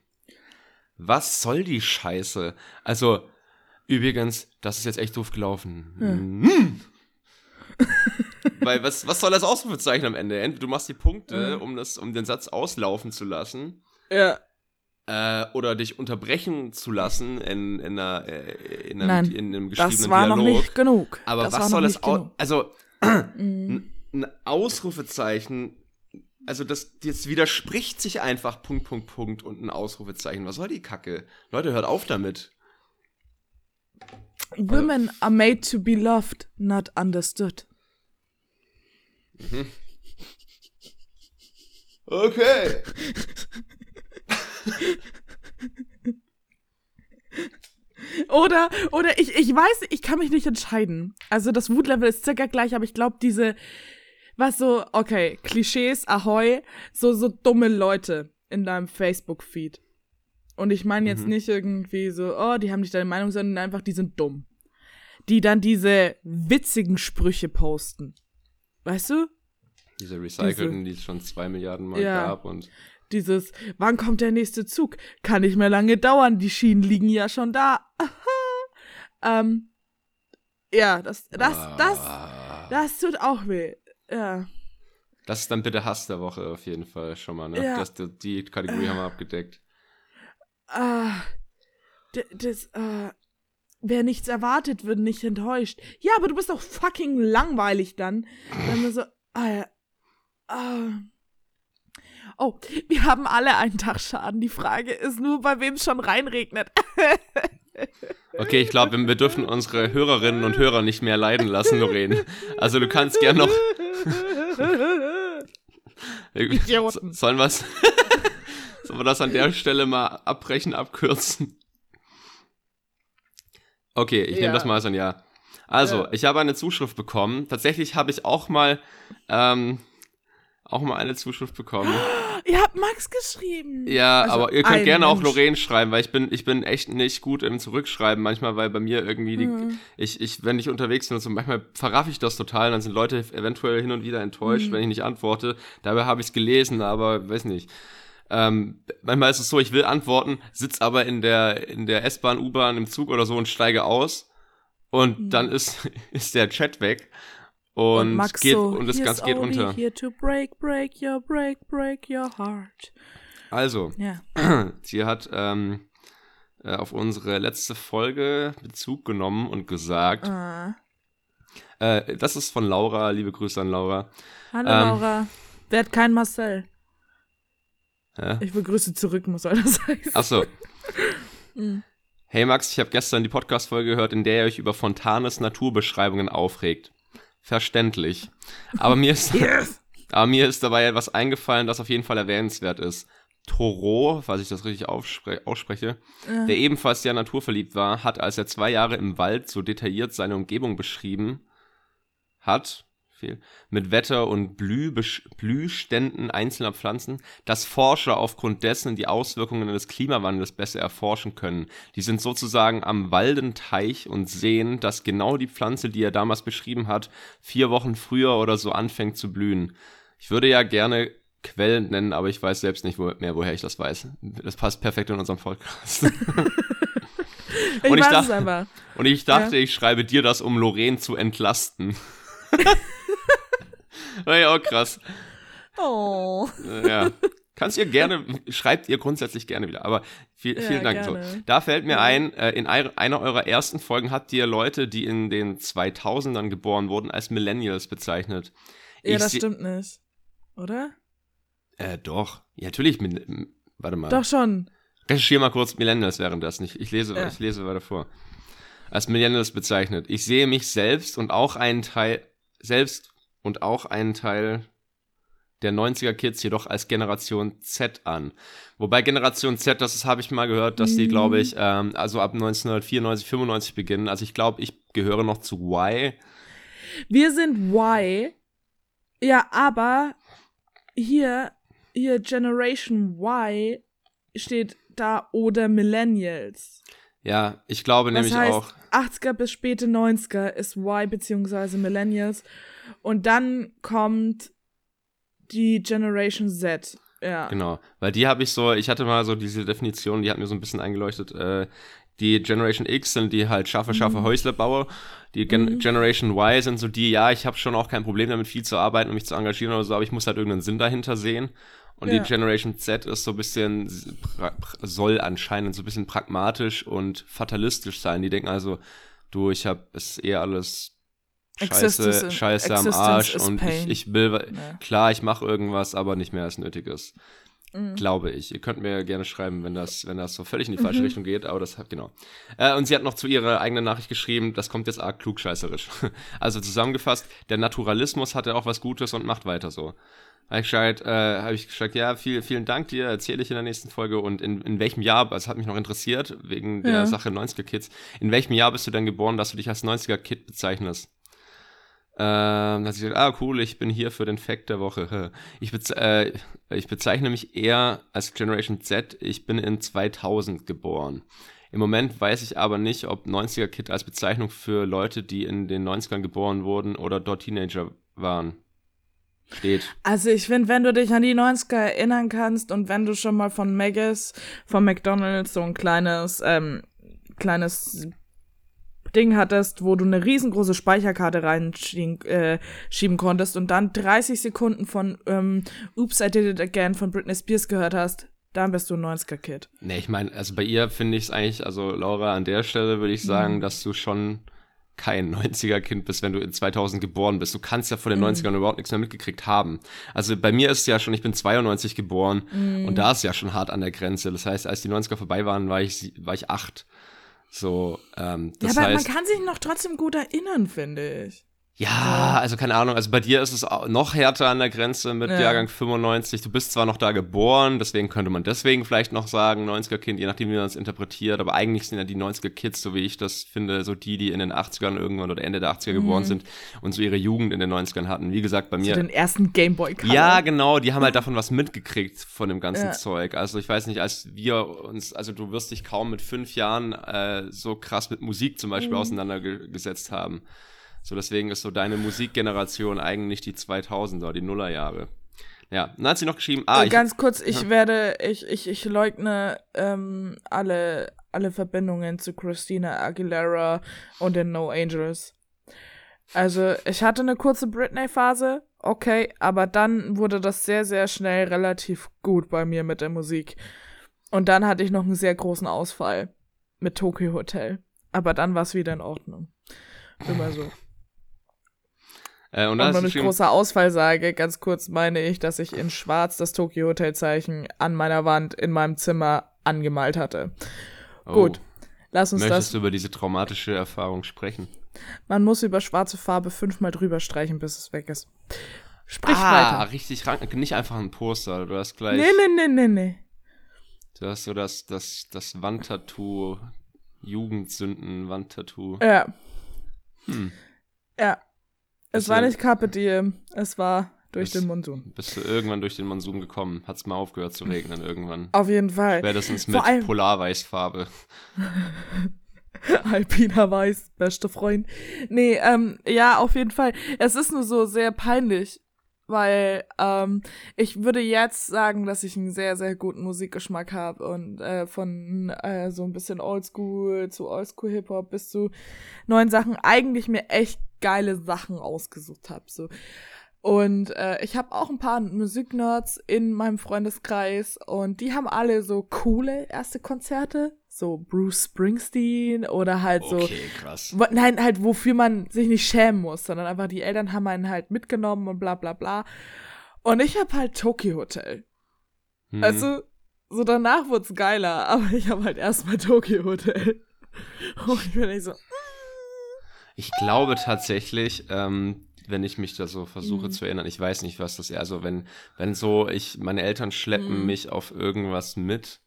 Was soll die Scheiße? Also, übrigens, das ist jetzt echt doof gelaufen. Mm. Weil was, was soll das Ausrufezeichen am Ende? Entweder du machst die Punkte, Mhm. um, das, um den Satz auslaufen zu lassen, Ja. äh, oder dich unterbrechen zu lassen in, in, einer, äh, in, einem, Nein, in einem geschriebenen Das war Dialog. noch nicht genug. Aber das was soll das au. Also, ein Ausrufezeichen, also das, das widerspricht sich einfach Punkt, Punkt, Punkt und ein Ausrufezeichen. Was soll die Kacke? Leute, hört auf damit. Women are made to be loved, not understood. Okay. Oder, oder ich, ich weiß, ich kann mich nicht entscheiden. Also das Wutlevel ist circa gleich, aber ich glaube, diese, was so, okay, Klischees, ahoi, so, so dumme Leute in deinem Facebook-Feed. Und ich meine jetzt Mhm. nicht irgendwie so, oh, die haben nicht deine Meinung, sondern einfach, die sind dumm. Die dann diese witzigen Sprüche posten. Weißt du? Diese recycelten, die es schon zwei Milliarden Mal Ja. gab und Dieses, wann kommt der nächste Zug? Kann nicht mehr lange dauern, die Schienen liegen ja schon da. ähm, ja, das, das, das, Ah. das tut auch weh. Ja. Das ist dann bitte Hass der Woche auf jeden Fall schon mal, ne? Ja. Das, die Kategorie haben wir abgedeckt. Ah, das, äh, wer nichts erwartet, wird nicht enttäuscht. Ja, aber du bist doch fucking langweilig dann. Wir so, ah, ah. Oh, wir haben alle einen Tag Schaden. Die Frage ist nur, bei wem es schon reinregnet. Okay, ich glaube, wir dürfen unsere Hörerinnen und Hörer nicht mehr leiden lassen, Lorraine. Also du kannst gern noch. Idioten. Sollen wir's? Sollen wir das an der Stelle mal abbrechen, abkürzen? Okay, ich Ja. nehme das mal als ein Ja. Also, Ja. ich habe eine Zuschrift bekommen. Tatsächlich habe ich auch mal, ähm, auch mal eine Zuschrift bekommen. Ihr habt Max geschrieben. Ja, Also aber ihr könnt gerne auch Mensch. Lorraine schreiben, weil ich bin, ich bin echt nicht gut im Zurückschreiben manchmal, weil bei mir irgendwie die, Mhm. ich, ich, wenn ich unterwegs bin und so, manchmal verraff ich das total, dann sind Leute eventuell hin und wieder enttäuscht, Mhm. wenn ich nicht antworte. Dabei habe ich es gelesen, aber weiß nicht. Ähm, manchmal ist es so, ich will antworten, sitz aber in der, in der S-Bahn, U-Bahn, im Zug oder so und steige aus und Mhm. dann ist, ist der Chat weg und, Max geht, so, und das "Here's Ganze geht unter. Here to break, break your, break, break your heart. Also, Ja. Sie hat ähm, äh, auf unsere letzte Folge Bezug genommen und gesagt, Ah. äh, das ist von Laura, liebe Grüße an Laura. Hallo Ähm. Laura. Wer hat kein Marcel? Hä? Ich begrüße zurück, muss soll das heißen. Achso. Mhm. Hey Max, ich habe gestern die Podcast-Folge gehört, in der ihr euch über Fontanes Naturbeschreibungen aufregt. Verständlich. Aber mir ist, Yes. aber mir ist dabei etwas eingefallen, das auf jeden Fall erwähnenswert ist. Toro, falls ich das richtig ausspreche, Ja. der ebenfalls sehr naturverliebt war, hat, als er zwei Jahre im Wald so detailliert seine Umgebung beschrieben hat, viel, mit Wetter und Blühständen einzelner Pflanzen, dass Forscher aufgrund dessen die Auswirkungen des Klimawandels besser erforschen können. Die sind sozusagen am Waldenteich und sehen, dass genau die Pflanze, die er damals beschrieben hat, vier Wochen früher oder so anfängt zu blühen. Ich würde ja gerne Quellen nennen, aber ich weiß selbst nicht wo, mehr, woher ich das weiß. Das passt perfekt in unserem Podcast. Ich Und ich dachte-. Und ich dachte, Ja. ich schreibe dir das, um Lorraine zu entlasten. War ja auch krass. Oh. Äh, Ja. Kannst ihr gerne, schreibt ihr grundsätzlich gerne wieder. Aber viel, Ja, vielen Dank. So, da fällt mir ein, äh, in ei- einer eurer ersten Folgen habt ihr Leute, die in den 2000ern geboren wurden, als Millennials bezeichnet. Ja, Ich das stimmt nicht. Oder? Äh, doch. Ja, natürlich. Warte mal. Doch schon. Recherchiere mal kurz Millennials während das nicht. Ich lese, Ja. ich lese weiter vor. Als Millennials bezeichnet. Ich sehe mich selbst und auch einen Teil, selbst und auch einen Teil, der 90er Kids jedoch als Generation Z an. Wobei Generation Z, das habe ich mal gehört, dass die, glaube ich, ähm, also ab 1994, 95 beginnen. Also ich glaube, ich gehöre noch zu Y. Wir sind Y. Ja, aber hier, hier Generation Y steht da oder Millennials. Ja, ich glaube Das nämlich heißt, auch. 80er bis späte 90er ist Y beziehungsweise Millennials. Und dann kommt die Generation Z. Ja. Genau, weil die habe ich so, ich hatte mal so diese Definition, die hat mir so ein bisschen eingeleuchtet. Äh, die Generation X sind die halt scharfe, Mhm. scharfe Häuslerbauer. Die Gen Generation Y sind so die, ja, ich habe schon auch kein Problem damit, viel zu arbeiten und mich zu engagieren oder so, aber ich muss halt irgendeinen Sinn dahinter sehen. Und Ja. die Generation Z ist so ein bisschen, soll anscheinend so ein bisschen pragmatisch und fatalistisch sein. Die denken also, du, ich habe es eher alles scheiße, scheiße am Arsch und ich, ich will, Ja. klar, ich mache irgendwas, aber nicht mehr als nötig ist. Mhm. Glaube ich. Ihr könnt mir gerne schreiben, wenn das, wenn das so völlig in die falsche Richtung geht, aber das hat, genau. Äh, und sie hat noch zu ihrer eigenen Nachricht geschrieben, das kommt jetzt arg klugscheißerisch. Also zusammengefasst, der Naturalismus hat ja auch was Gutes und macht weiter so. Habe ich gesagt, äh, habe ich gesagt, ja, viel, vielen Dank dir, erzähle ich in der nächsten Folge. Und in, in welchem Jahr, das hat mich noch interessiert, wegen der Ja. Sache 90er-Kids, in welchem Jahr bist du denn geboren, dass du dich als 90er-Kid bezeichnest? Ähm, dass ich gesagt, ah, cool, ich bin hier für den Fact der Woche. Ich, bez äh, ich bezeichne mich eher als Generation Z. Ich bin in 2000 geboren. Im Moment weiß ich aber nicht, ob 90er Kid als Bezeichnung für Leute, die in den 90ern geboren wurden oder dort Teenager waren, steht. Also ich finde, wenn du dich an die 90er erinnern kannst und wenn du schon mal von Maggis, von McDonalds so ein kleines, ähm, kleines Ding hattest, wo du eine riesengroße Speicherkarte reinschieben äh, schieben konntest und dann 30 Sekunden von ähm, Oops, I Did It Again von Britney Spears gehört hast, dann bist du ein 90er-Kid. Nee, ich meine, also bei ihr finde ich es eigentlich, also Laura, an der Stelle würde ich sagen, dass du schon kein 90er-Kind bist, wenn du in 2000 geboren bist. Du kannst ja vor den 90ern überhaupt nichts mehr mitgekriegt haben. Also bei mir ist es ja schon, ich bin 92 geboren und da ist ja schon hart an der Grenze. Das heißt, als die 90er vorbei waren, war ich, war ich acht. So, ähm, das ja, aber heißt, man kann sich noch trotzdem gut erinnern, finde ich. Ja, also keine Ahnung, also bei dir ist es noch härter an der Grenze mit Ja. Jahrgang 95. Du bist zwar noch da geboren, deswegen könnte man deswegen vielleicht noch sagen, 90er-Kind, je nachdem, wie man es interpretiert, aber eigentlich sind ja die 90er-Kids, so wie ich das finde, so die, die in den 80ern irgendwann oder Ende der 80er geboren sind und so ihre Jugend in den 90ern hatten. Wie gesagt, bei Mhm. So mir. den ersten Gameboy Color. Ja, genau, die haben halt davon was mitgekriegt von dem ganzen Ja. Zeug. Also ich weiß nicht, als wir uns, also du wirst dich kaum mit fünf Jahren äh, so krass mit Musik zum Beispiel Mhm. auseinandergesetzt haben. So deswegen ist so deine Musikgeneration eigentlich die 2000er, die Nullerjahre. Ja, dann hat sie noch geschrieben, ah, Äh, ich, Ganz kurz, ich werde, ich, ich, ich leugne ähm, alle, alle Verbindungen zu Christina Aguilera und den No Angels. Also, ich hatte eine kurze Britney-Phase, okay, aber dann wurde das sehr, sehr schnell relativ gut bei mir mit der Musik. Und dann hatte ich noch einen sehr großen Ausfall mit Tokyo Hotel. Aber dann war es wieder in Ordnung. Immer so. Äh, und Und geschrieben, großer Ausfall sage, ganz kurz meine ich, dass ich in schwarz das Tokyo Hotel Zeichen an meiner Wand in meinem Zimmer angemalt hatte. oh, Gut, Lass uns möchtest das. du über diese traumatische Erfahrung sprechen? Man muss über schwarze Farbe fünfmal drüber streichen, bis es weg ist. Sprich ah, weiter. richtig rank, nicht einfach ein Poster, du hast gleich, Nee, nee, nee, nee, nee. du hast so das, das, das Wandtattoo, Jugendsünden-Wandtattoo. Ja. Hm. Ja. Es Bist war nicht Carpe Diem, es war durch Das- den Monsun. Bist du irgendwann durch den Monsun gekommen? Hat's mal aufgehört zu regnen irgendwann? Auf jeden Fall. Spätestens mit allem- Polarweißfarbe. Alpina Weiß, beste Freund. Nee, ähm, ja, auf jeden Fall. Es ist nur so sehr peinlich, weil ähm, ich würde jetzt sagen, dass ich einen sehr, sehr guten Musikgeschmack habe und äh, von äh, so ein bisschen Oldschool zu Oldschool-Hip-Hop bis zu neuen Sachen eigentlich mir echt geile Sachen ausgesucht habe. So. Und äh, ich habe auch ein paar Musiknerds in meinem Freundeskreis und die haben alle so coole erste Konzerte, so Bruce Springsteen oder halt so krass. Nein, halt, wofür man sich nicht schämen muss, sondern einfach die Eltern haben einen halt mitgenommen und bla bla bla. Und ich hab halt Tokyo Hotel. Hm. Also, so danach wurd's geiler, aber ich hab halt erstmal Tokyo Hotel. Und ich bin echt so, Ich glaube tatsächlich, ähm, wenn ich mich da so versuche Mhm. zu erinnern. Ich weiß nicht, was das ist. Also wenn, wenn so, ich, meine Eltern schleppen Mhm. mich auf irgendwas mit,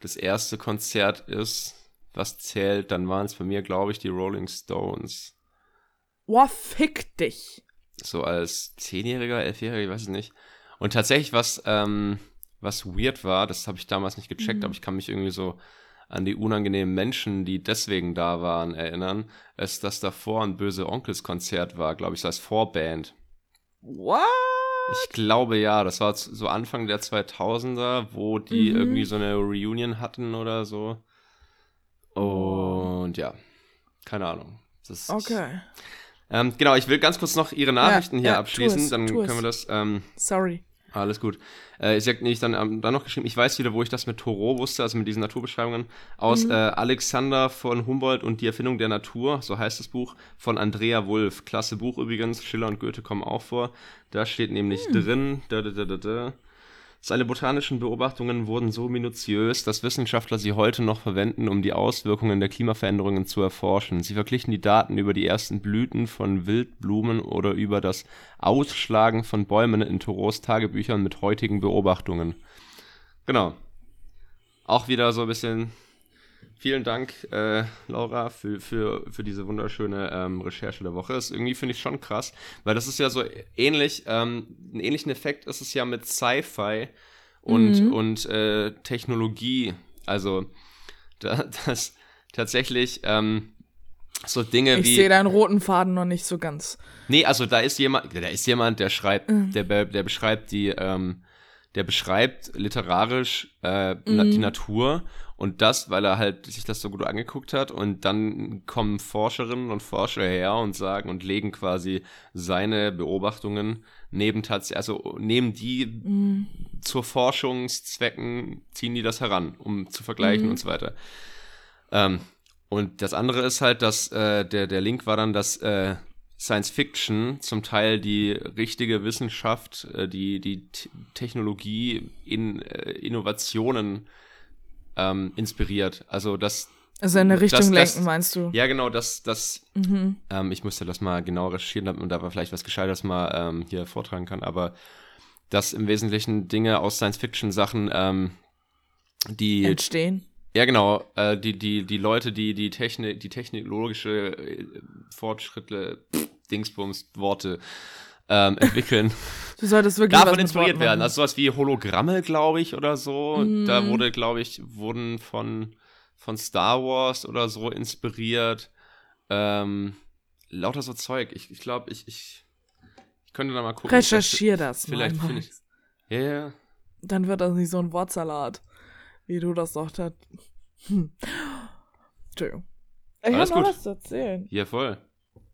das erste Konzert ist, was zählt, dann waren es bei mir, glaube ich, die Rolling Stones. Boah, fick dich. So als Zehnjähriger, Elfjähriger, ich weiß es nicht. Und tatsächlich, was, ähm, was weird war, das habe ich damals nicht gecheckt, Mhm. aber ich kann mich irgendwie so an die unangenehmen Menschen, die deswegen da waren, erinnern, ist, dass davor ein böse Onkels-Konzert war, glaube ich, so als Vorband. What? Ich glaube ja, das war so Anfang der 2000er, wo die Mhm. irgendwie so eine Reunion hatten oder so. Und ja, keine Ahnung. Das Okay. Ähm, genau, ich will ganz kurz noch Ihre Nachrichten hier ja, abschließen, es, dann können wir das. Ähm, Sorry. Alles gut. Äh, ich habe nicht dann, ähm, dann noch geschrieben, ich weiß wieder, wo ich das mit Thoreau wusste, also mit diesen Naturbeschreibungen, aus Mhm. äh, Alexander von Humboldt und die Erfindung der Natur, so heißt das Buch, von Andrea Wulff. Klasse Buch übrigens, Schiller und Goethe kommen auch vor. Da steht nämlich Hm. drin, da, da, da, da, da, seine botanischen Beobachtungen wurden so minutiös, dass Wissenschaftler sie heute noch verwenden, um die Auswirkungen der Klimaveränderungen zu erforschen. Sie verglichen die Daten über die ersten Blüten von Wildblumen oder über das Ausschlagen von Bäumen in Thoreaus Tagebüchern mit heutigen Beobachtungen. Genau. Auch wieder so ein bisschen. Vielen Dank, äh, Laura, für, für, für diese wunderschöne ähm, Recherche der Woche. Das irgendwie finde ich schon krass, weil das ist ja so ähnlich, ähm, einen ähnlichen Effekt ist es ja mit Sci-Fi und, Mhm. und äh, Technologie. Also, da, das tatsächlich ähm, so Dinge Ich wie. sehe deinen roten Faden noch nicht so ganz. Nee, also da ist jemand, da ist jemand, der schreibt, Mhm. der, der beschreibt die, ähm, der beschreibt literarisch äh, Mhm. die Natur und das, weil er halt sich das so gut angeguckt hat und dann kommen Forscherinnen und Forscher her und sagen und legen quasi seine Beobachtungen neben tatsächlich, also nehmen die Mhm. zur Forschungszwecken, ziehen die das heran, um zu vergleichen Mhm. und so weiter. Ähm, und das andere ist halt, dass äh, der, der Link war dann, dass äh, Science Fiction zum Teil die richtige Wissenschaft, äh, die, die T Technologie in äh, Innovationen ähm, inspiriert. Also das, Also in eine Richtung Das- das- lenken, meinst du? ja genau, das, das, Mhm. ähm, ich müsste das mal genau recherchieren, damit man da vielleicht was Gescheites mal ähm, hier vortragen kann, aber dass im Wesentlichen Dinge aus Science-Fiction-Sachen, ähm, die Entstehen. ja, genau. Äh, die, die, die Leute, die die, Techni die technologische äh, Fortschritte, Dingsbums, Worte ähm, entwickeln, Du solltest wirklich davon inspiriert werden. Also sowas wie Hologramme, glaube ich, oder so. Mhm. Da wurde, glaube ich, wurden von, von Star Wars oder so inspiriert. Ähm, lauter so Zeug. Ich, ich glaube, ich, ich, ich könnte da mal gucken. Recherchier das Vielleicht finde ich. Ja, ja. Dann wird das nicht so ein Wortsalat, wie du das doch hat. Hm. Entschuldigung. Ich Alles habe noch was zu erzählen. Ja, voll.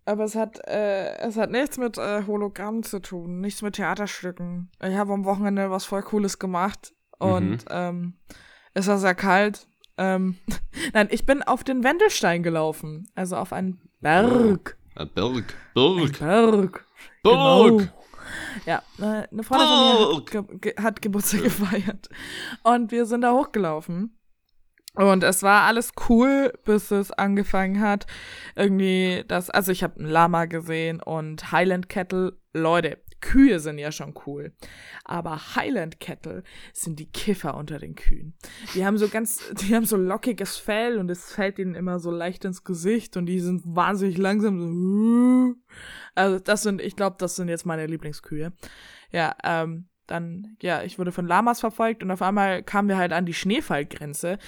Aber es hat, äh, es hat nichts mit äh, Hologrammen zu tun, nichts mit Theaterstücken. Ich habe am Wochenende was voll Cooles gemacht und Mhm. ähm, es war sehr kalt. Ähm, Nein, ich bin auf den Wendelstein gelaufen, also auf einen Berg. Äh, Berg. Ein Berg. Berg. Berg. Genau. Ja, äh, eine Freundin von mir hat, ge ge hat Geburtstag gefeiert. Und wir sind da hochgelaufen. Und es war alles cool, bis es angefangen hat. Irgendwie das, also ich habe ein Lama gesehen und Highland Cattle. Leute, Kühe sind ja schon cool. Aber Highland Cattle sind die Kiffer unter den Kühen. Die haben so ganz, die haben so lockiges Fell und es fällt ihnen immer so leicht ins Gesicht und die sind wahnsinnig langsam so. Also das sind, ich glaube, das sind jetzt meine Lieblingskühe. Ja, ähm, dann, ja, ich wurde von Lamas verfolgt und auf einmal kamen wir halt an die Schneefallgrenze,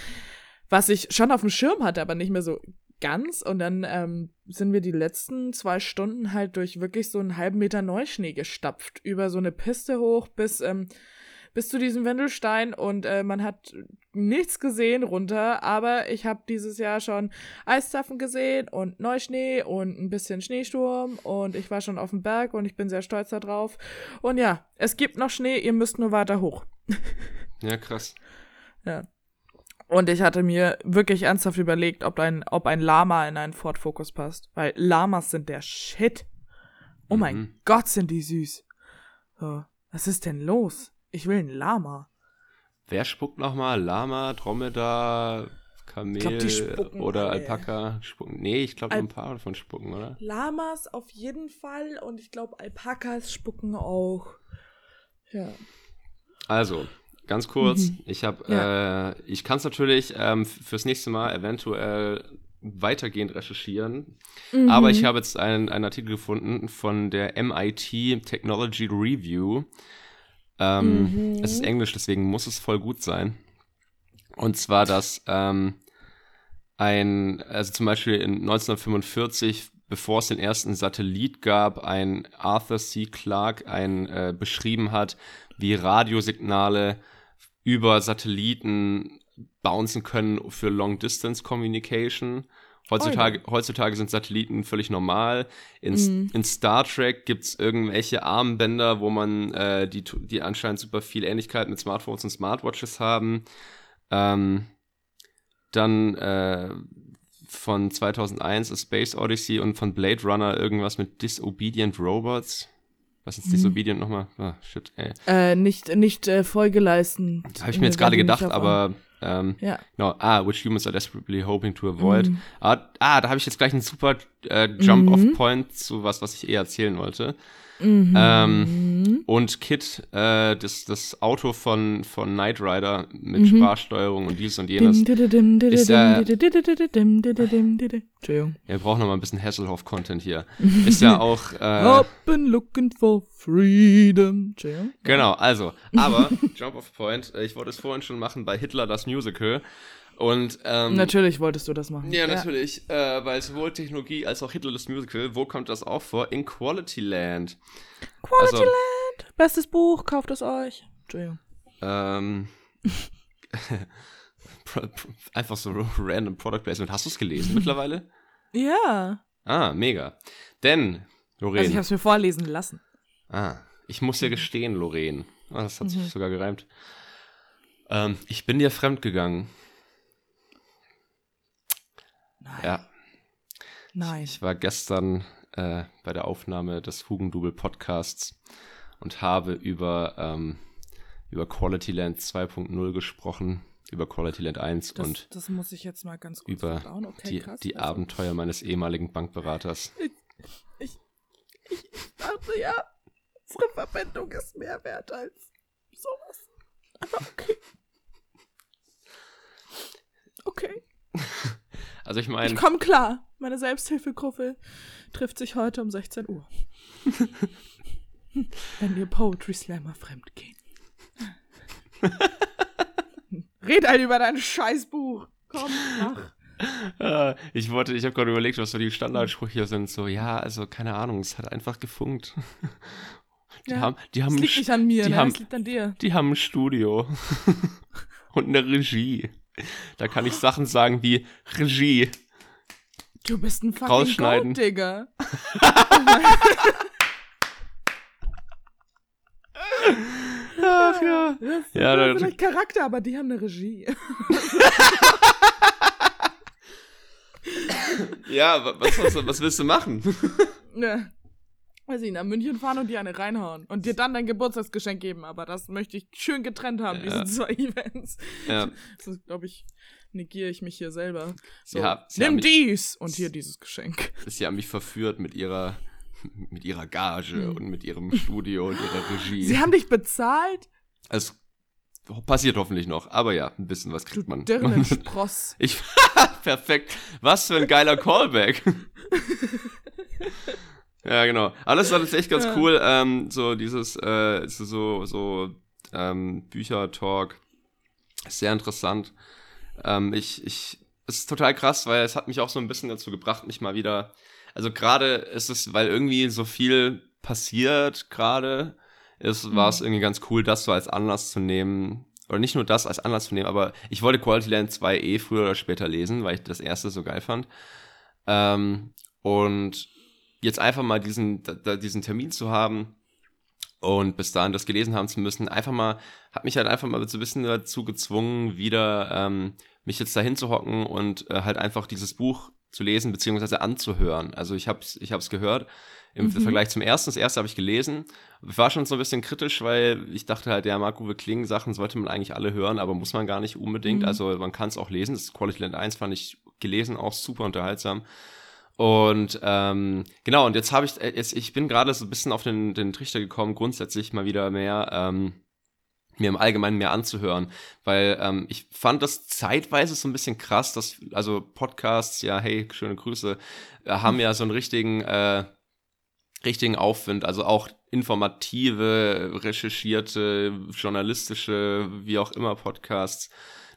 was ich schon auf dem Schirm hatte, aber nicht mehr so ganz. Und dann ähm, sind wir die letzten zwei Stunden halt durch wirklich so einen halben Meter Neuschnee gestapft, über so eine Piste hoch bis, ähm, bis zu diesem Wendelstein und äh, man hat nichts gesehen runter, aber ich habe dieses Jahr schon Eiszapfen gesehen und Neuschnee und ein bisschen Schneesturm und ich war schon auf dem Berg und ich bin sehr stolz darauf. Und ja, es gibt noch Schnee, ihr müsst nur weiter hoch. Ja, krass. Ja. Und ich hatte mir wirklich ernsthaft überlegt, ob ein, ob ein Lama in einen Ford Focus passt. Weil Lamas sind der Shit. Oh mein Mhm. Gott, sind die süß. So, was ist denn los? Ich will ein Lama. Wer spuckt nochmal? Lama, Dromedar, Kamel glaub, oder alle. Alpaka spucken. Nee, ich glaube, ein paar davon spucken, oder? Lamas auf jeden Fall und ich glaube, Alpakas spucken auch. Ja. Also, ganz kurz, Mhm. ich habe, Ja. äh, ich kann es natürlich ähm, fürs nächste Mal eventuell weitergehend recherchieren, Mhm. aber ich habe jetzt einen, einen Artikel gefunden von der MIT Technology Review. Ähm, Mhm. Es ist Englisch, deswegen muss es voll gut sein. Und zwar, dass ähm, ein, also zum Beispiel in 1945, bevor es den ersten Satellit gab, ein Arthur C. Clarke ein, äh, beschrieben hat, wie Radiosignale über Satelliten bouncen können für Long Distance Communication. Heutzutage, heutzutage sind Satelliten völlig normal. In, Mhm. in Star Trek gibt's irgendwelche Armbänder, wo man äh, die, die anscheinend super viel Ähnlichkeit mit Smartphones und Smartwatches haben. Ähm, dann äh, von 2001 A Space Odyssey und von Blade Runner irgendwas mit Disobedient Robots. Was ist Mhm. Disobedient nochmal? Ah, shit, ey. Äh, nicht, nicht äh, Folge leisten. Das habe ich mir jetzt gerade gedacht, aber ähm, Ja. genau, ah, which humans are desperately hoping to avoid. Mhm. Ah, ah, da habe ich jetzt gleich einen super äh, Mhm. Jump-Off-Point zu was, was ich eh erzählen wollte. Mhm. Ähm, und Kit, äh, das, das Auto von, von Knight Rider mit Mhm. Sprachsteuerung und dies und jenes. Ist. Entschuldigung. Ja, wir brauchen noch mal ein bisschen Hasselhoff-Content hier. Ist ja auch, äh, I've been looking for freedom. Genau, also, aber Jump off Point, äh, ich wollte es vorhin schon machen bei Hitler das Musical. Und ähm, Natürlich wolltest du das machen. Ja, natürlich, äh, weil sowohl Technologie als auch Hitler das Musical, wo kommt das auch vor? In Quality Land. Quality Also- Land. Bestes Buch, kauft es euch. Entschuldigung. Ähm, einfach so random Product Placement. Hast du es gelesen mittlerweile? Ja. Ah, mega. Denn, Also ich Lorraine, habe es mir vorlesen lassen. ah, ich muss dir gestehen, Lorraine, ah, das hat Mhm. sich sogar gereimt. Ähm, ich bin dir fremd gegangen. Nein. Ja, Nein. Ich war gestern äh, bei der Aufnahme des Hugendubel Podcasts und habe über, ähm, über Quality Land 2.0 gesprochen, über Quality Land 1 Das, und das muss ich jetzt mal ganz kurz über. Okay, die, krass. die Also, Abenteuer meines ehemaligen Bankberaters. Ich dachte ja, unsere Verbindung ist mehr wert als sowas. Aber okay. Okay. Also ich Ich meine, komme klar. Meine Selbsthilfegruppe trifft sich heute um 16 Uhr. Wenn ihr Poetry Slammer fremd gehen. Red halt über dein Scheißbuch. Komm, mach. äh, ich wollte, ich habe gerade überlegt, was so die Standardsprüche sind. So, ja, also keine Ahnung, es hat einfach gefunkt. Die Ja, haben, die haben, Es ein liegt nicht an mir, die ne? haben- es liegt an dir. die haben ein Studio und eine Regie. Da kann ich Sachen sagen wie Regie. Du bist ein fucking Rausschneiden. Gold, Digga. Ach ja. Das Ja, da- vielleicht Charakter, aber die haben eine Regie. Ja, wa- was, was, was willst du machen? ne. Weiß ich, nach München fahren und dir eine reinhauen. Und dir dann dein Geburtstagsgeschenk geben. Aber das möchte ich schön getrennt haben, Ja. diese zwei Events. Ja. Das glaube ich, negiere ich mich hier selber. So, sie nimm dies und hier dieses Geschenk. Sie haben mich verführt mit ihrer, mit ihrer Gage Hm. und mit ihrem Studio und ihrer Regie. Sie haben dich bezahlt, es passiert hoffentlich noch, aber ja, ein bisschen was du kriegt man. Dirnenspross. Ich, perfekt. Was für ein geiler Callback. Ja, genau. Alles war das echt ganz Ja. cool. Ähm, so dieses, äh, so, so, ähm, Bücher-Talk. Sehr interessant. Ähm, ich, ich, es ist total krass, weil es hat mich auch so ein bisschen dazu gebracht, mich mal wieder, also gerade ist es, weil irgendwie so viel passiert gerade, ist, war es irgendwie ganz cool, das so als Anlass zu nehmen. Oder nicht nur das als Anlass zu nehmen, aber ich wollte Quality Land 2 eh früher oder später lesen, weil ich das erste so geil fand. Ähm, und jetzt einfach mal diesen, da, da, diesen Termin zu haben Und bis dahin das gelesen haben zu müssen, einfach mal, hat mich halt einfach mal so ein bisschen dazu gezwungen, wieder ähm, mich jetzt dahin zu hocken und äh, halt einfach dieses Buch zu lesen beziehungsweise anzuhören. Also ich habe es ich hab's gehört im Mhm. Vergleich zum ersten. Das erste habe ich gelesen. Ich war schon so ein bisschen kritisch, weil ich dachte halt, ja, Marco Kling Sachen sollte man eigentlich alle hören, aber muss man gar nicht unbedingt. Mhm. Also man kann es auch lesen. Das Quality Land 1 fand ich gelesen auch super unterhaltsam. Und ähm, genau, und jetzt habe ich, äh, jetzt, ich bin gerade so ein bisschen auf den, den Trichter gekommen, grundsätzlich mal wieder mehr, ähm, mir im Allgemeinen mehr anzuhören, weil ähm, ich fand das zeitweise so ein bisschen krass, dass, also Podcasts, ja, hey, schöne Grüße, äh, haben ja so einen richtigen, äh, richtigen Aufwind, also auch informative, recherchierte, journalistische, wie auch immer Podcasts,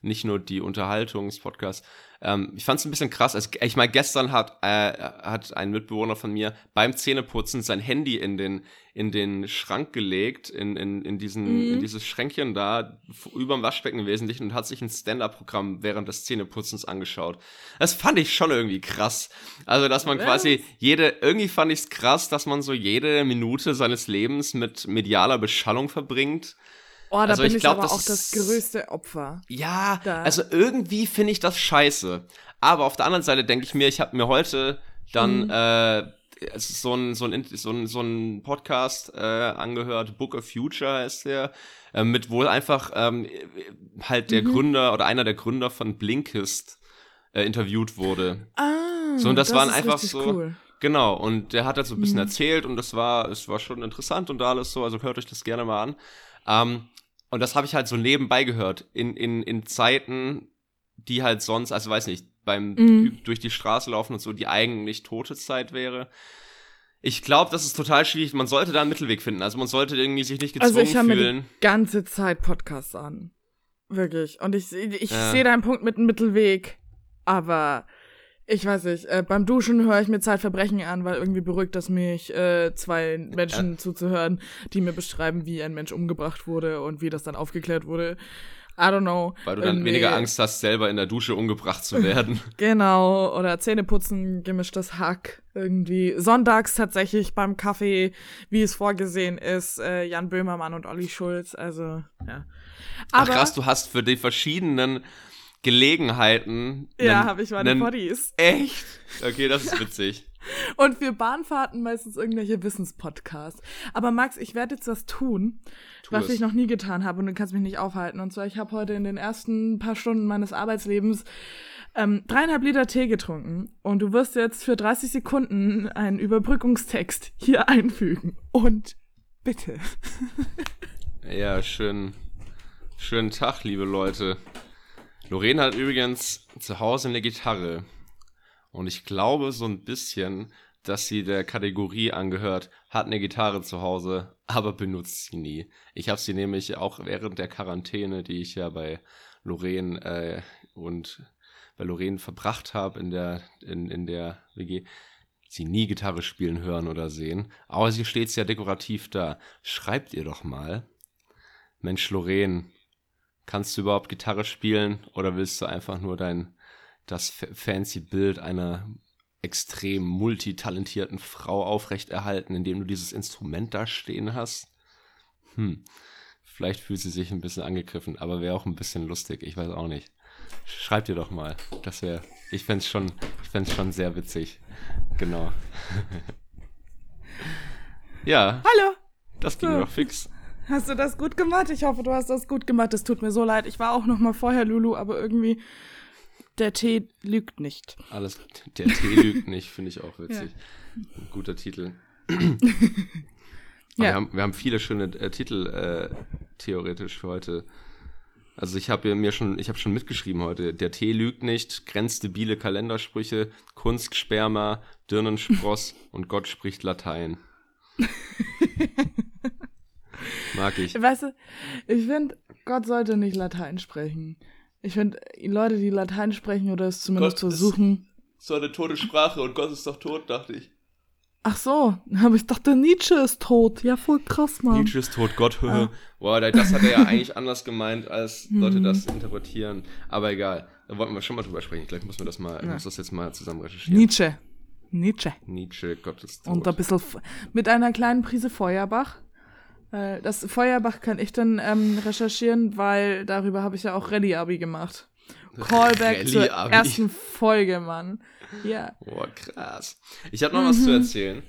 nicht nur die Unterhaltungspodcasts. Ähm, ich fand es ein bisschen krass. Es, ich meine, gestern hat, äh, hat ein Mitbewohner von mir beim Zähneputzen sein Handy in den, in den Schrank gelegt, in, in, in, diesen, Mhm. in dieses Schränkchen da, überm Waschbecken im Wesentlichen und hat sich ein Stand-Up-Programm während des Zähneputzens angeschaut. Das fand ich schon irgendwie krass. Also, dass man Was? quasi jede, irgendwie fand ich es krass, dass man so jede Minute seines Lebens mit medialer Beschallung verbringt. Oh, da Also bin ich ich, glaub, aber das auch das größte Opfer. Ja, Da- also irgendwie finde ich das scheiße. Aber auf der anderen Seite denke ich mir, ich habe mir heute dann Mhm. äh, so ein, so ein, so ein, so ein Podcast äh, angehört, Book of Future heißt der, äh, mit wohl einfach ähm, halt der Mhm. Gründer oder einer der Gründer von Blinkist äh, interviewt wurde. Ah, So, und das waren ist einfach so- Cool. Genau, und der hat halt so ein bisschen Mhm. erzählt und das war, es war schon interessant und alles so, also hört euch das gerne mal an. Ähm, und das habe ich halt so nebenbei gehört, in, in, in Zeiten, die halt sonst, also weiß nicht, beim Mhm. durch die Straße laufen und so, die eigentlich tote Zeit wäre. Ich glaube, das ist total schwierig. Man sollte da einen Mittelweg finden. Also man sollte irgendwie sich nicht gezwungen Also ich höre mir fühlen. die ganze Zeit Podcasts an. Wirklich. Und ich, ich Ja. sehe deinen Punkt mit einem Mittelweg, aber ich weiß nicht, äh, beim Duschen höre ich mir Zeitverbrechen an, weil irgendwie beruhigt das mich, äh, zwei Menschen zuzuhören, die mir beschreiben, wie ein Mensch umgebracht wurde und wie das dann aufgeklärt wurde. I don't know. Weil du dann Irgendwie- weniger Angst hast, selber in der Dusche umgebracht zu werden. Genau, oder Zähneputzen, gemischtes Hack, irgendwie. Sonntags tatsächlich beim Kaffee, wie es vorgesehen ist, äh, Jan Böhmermann und Olli Schulz, also, ja. Ach Aber, krass, du hast für die verschiedenen Gelegenheiten. ja, habe ich meine Poddies. Echt? Okay, das ist witzig. Und für Bahnfahrten meistens irgendwelche Wissenspodcasts. Aber Max, ich werde jetzt was tun, Tu was es. ich noch nie getan habe und du kannst mich nicht aufhalten. Und zwar, ich habe heute in den ersten paar Stunden meines Arbeitslebens ähm, dreieinhalb Liter Tee getrunken und du wirst jetzt für 30 Sekunden einen Überbrückungstext hier einfügen. Und bitte. Ja, schön. Schönen Tag, liebe Leute. Lorena hat übrigens zu Hause eine Gitarre. Und ich glaube so ein bisschen, dass sie der Kategorie angehört, hat eine Gitarre zu Hause, aber benutzt sie nie. Ich habe sie nämlich auch während der Quarantäne, die ich ja bei Lorraine äh, und bei Lorraine verbracht habe in der, in, in der WG, sie nie Gitarre spielen hören oder sehen. Aber sie steht sehr dekorativ da. Schreibt ihr doch mal. Mensch, Lorraine, kannst du überhaupt Gitarre spielen oder willst du einfach nur dein das fa- fancy Bild einer extrem multitalentierten Frau aufrechterhalten, indem du dieses Instrument da stehen hast? Hm, vielleicht fühlt sie sich ein bisschen angegriffen, aber wäre auch ein bisschen lustig, ich weiß auch nicht. Schreibt ihr doch mal, das wäre, ich fänd's schon, ich fänd's schon sehr witzig. Genau. ja, Hallo, das ging So. doch fix. Hast du das gut gemacht? Ich hoffe, du hast das gut gemacht. Es tut mir so leid. Ich war auch noch mal vorher Lulu, aber irgendwie der Tee lügt nicht. Alles, der Tee lügt nicht, finde ich auch witzig. Ein guter Titel. Ja. wir, haben, wir haben viele schöne äh, Titel äh, theoretisch für heute. Also ich habe mir schon, ich habe schon mitgeschrieben heute. Der Tee lügt nicht, grenzdebile Kalendersprüche, Kunstsperma, Dirnenspross und Gott spricht Latein. Mag ich. Weißt du, ich finde, Gott sollte nicht Latein sprechen. Ich finde, Leute, die Latein sprechen oder es zumindest Gott ist- versuchen. So eine tote Sprache und Gott ist doch tot, dachte ich. Ach so, aber ich dachte, Nietzsche ist tot. Ja, voll krass, Mann. Nietzsche ist tot, Gott, Ah. Boah, das hat er ja eigentlich anders gemeint, als Leute Mhm. das interpretieren. Aber egal, da wollten wir schon mal drüber sprechen. Gleich muss man das mal, ich muss das jetzt mal zusammen recherchieren. Nietzsche. Nietzsche. Nietzsche, Gott ist tot. Und ein bisschen mit einer kleinen Prise Feuerbach. Äh, Das Feuerbach kann ich dann ähm, recherchieren, weil darüber habe ich ja auch Rallye-Abi gemacht. Callback zur ersten Folge, Mann. Ja, Boah, krass. Ich habe noch was zu erzählen.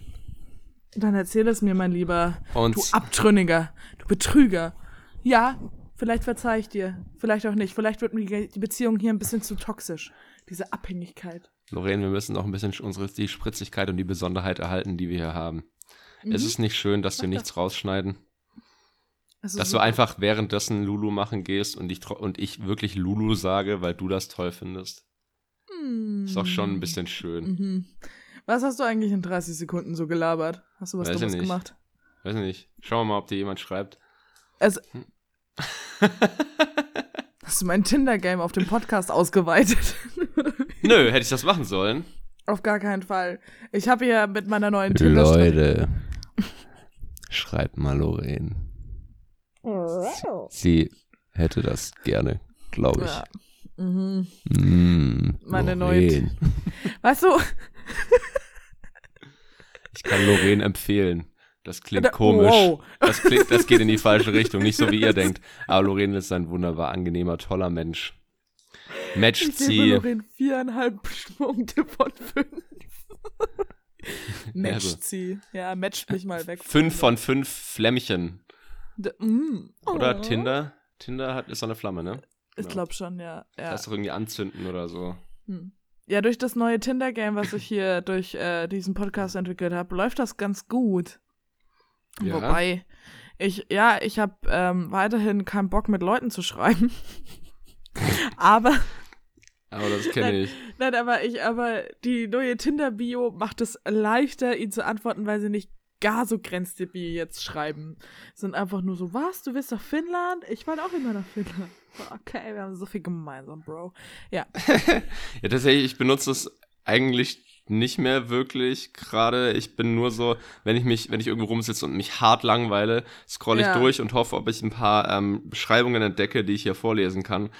dann erzähl es mir, mein Lieber. Und Du Abtrünniger, du Betrüger. Ja, vielleicht verzeih ich dir. Vielleicht auch nicht. Vielleicht wird mir die die Beziehung hier ein bisschen zu toxisch. Diese Abhängigkeit. Lorraine, wir müssen noch ein bisschen unsere, die Spritzigkeit und die Besonderheit erhalten, die wir hier haben. Mhm. Es ist nicht schön, dass wir nichts rausschneiden. Also Dass so- du einfach währenddessen Lulu machen gehst und ich, und ich wirklich Lulu sage, weil du das toll findest. Ist doch schon ein bisschen schön. Mhm. Was hast du eigentlich in 30 Sekunden so gelabert? Hast du was Weiß Dummes nicht. gemacht? Weiß nicht. Schauen wir mal, ob dir jemand schreibt. Also, hast du mein Tinder-Game auf dem Podcast ausgeweitet? Nö, hätte ich das machen sollen. auf gar keinen Fall. Ich habe ja mit meiner neuen tinder Leute, schreibt mal Lorraine. Sie hätte das gerne, glaube Ja. Mhm. Mm, Meine Lorraine. Weißt du, Ich kann Lorraine empfehlen. Das klingt Da- komisch. wow. Das, klingt, das geht in die falsche Richtung, nicht so wie ihr denkt. Aber Lorraine ist ein wunderbar angenehmer, toller Mensch. Matcht ich gebe sie. Lorin viereinhalb Punkte von fünf. matcht Also. sie. Ja, matcht mich mal weg. Fünf von fünf Flämmchen. Mm. Oder Oh. Tinder? Tinder hat, ist so eine Flamme, ne? Ich glaube schon, ja. Das Ja. heißt doch irgendwie anzünden oder so. Hm. ja, durch das neue Tinder-Game, was ich hier durch äh, diesen Podcast entwickelt habe, läuft das ganz gut. Ja? Wobei, ich, ja, ich habe ähm, weiterhin keinen Bock mit Leuten zu schreiben. aber, Aber das kenne ich. nein, aber ich, aber die neue Tinder-Bio macht es leichter, ihnen zu antworten, weil sie nicht gar so grenzdebil jetzt schreiben. Sind einfach nur so, was, du willst nach Finnland? Ich wollte auch immer nach Finnland. Okay, wir haben so viel gemeinsam, Bro. Ja. Ja, tatsächlich, ich benutze es eigentlich nicht mehr wirklich gerade. Ich bin nur so, wenn ich mich, wenn ich irgendwo rumsitze und mich hart langweile, scroll ich Ja. durch und hoffe, ob ich ein paar ähm, Beschreibungen entdecke, die ich hier vorlesen kann.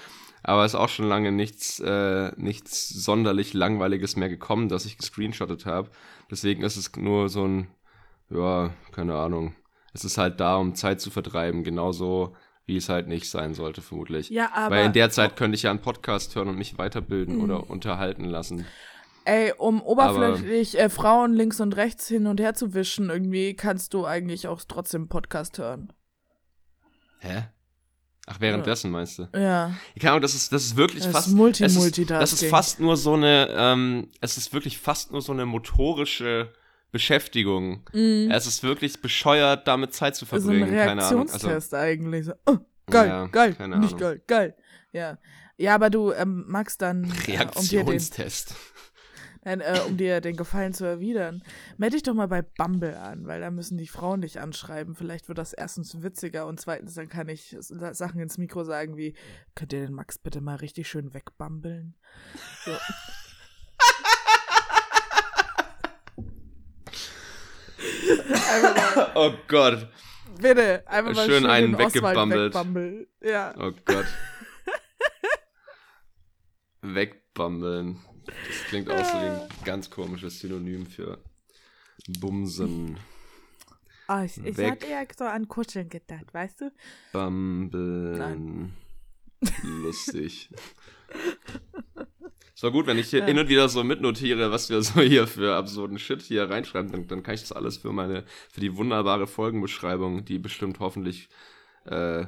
Aber es ist auch schon lange nichts, äh, nichts sonderlich Langweiliges mehr gekommen, dass ich gescreenshottet habe. Deswegen ist es nur so ein, ja, keine Ahnung. Es ist halt da, um Zeit zu vertreiben, genauso wie es halt nicht sein sollte, vermutlich. Ja, aber. Weil in der Zeit könnte ich ja einen Podcast hören und mich weiterbilden Mhm. oder unterhalten lassen. Ey, um oberflächlich äh, Frauen links und rechts hin und her zu wischen, irgendwie kannst du eigentlich auch trotzdem einen Podcast hören. Hä? Ach, währenddessen meinst du? Ja. Keine Ahnung, das ist, das ist wirklich Das ist fast. Multi- es ist, Multitasking. das ist fast nur so eine, ähm, es ist wirklich fast nur so eine motorische Beschäftigung. Mhm. Es ist wirklich bescheuert, damit Zeit zu so ein verbringen. Keine Ahnung. Also, Reaktionstest eigentlich. So, oh, geil, Ja, geil, keine nicht geil, geil. Ja. Ja, aber du ähm, magst dann, äh, um dir, den, Reaktionstest. nein, äh, um dir den Gefallen zu erwidern, melde dich doch mal bei Bumble an, weil da müssen die Frauen dich anschreiben. Vielleicht wird das erstens witziger und zweitens dann kann ich Sachen ins Mikro sagen wie, könnt ihr den Max bitte mal richtig schön wegbambeln? So. Einfach mal, oh Gott. bitte, einfach mal Schön einen Oswald weggebambelt. wegbambeln. Ja. Oh Gott. Wegbambeln. Das klingt auch so wie ein ganz komisches Synonym für Bumsen. Ah, ich ich hatte ja so an Kuscheln gedacht, weißt du? Bambeln. Lustig. Es war gut, wenn ich hier hin und wieder so mitnotiere, was wir so hier für absurden Shit hier reinschreiben, dann, dann kann ich das alles für meine, für die wunderbare Folgenbeschreibung, die bestimmt hoffentlich, äh,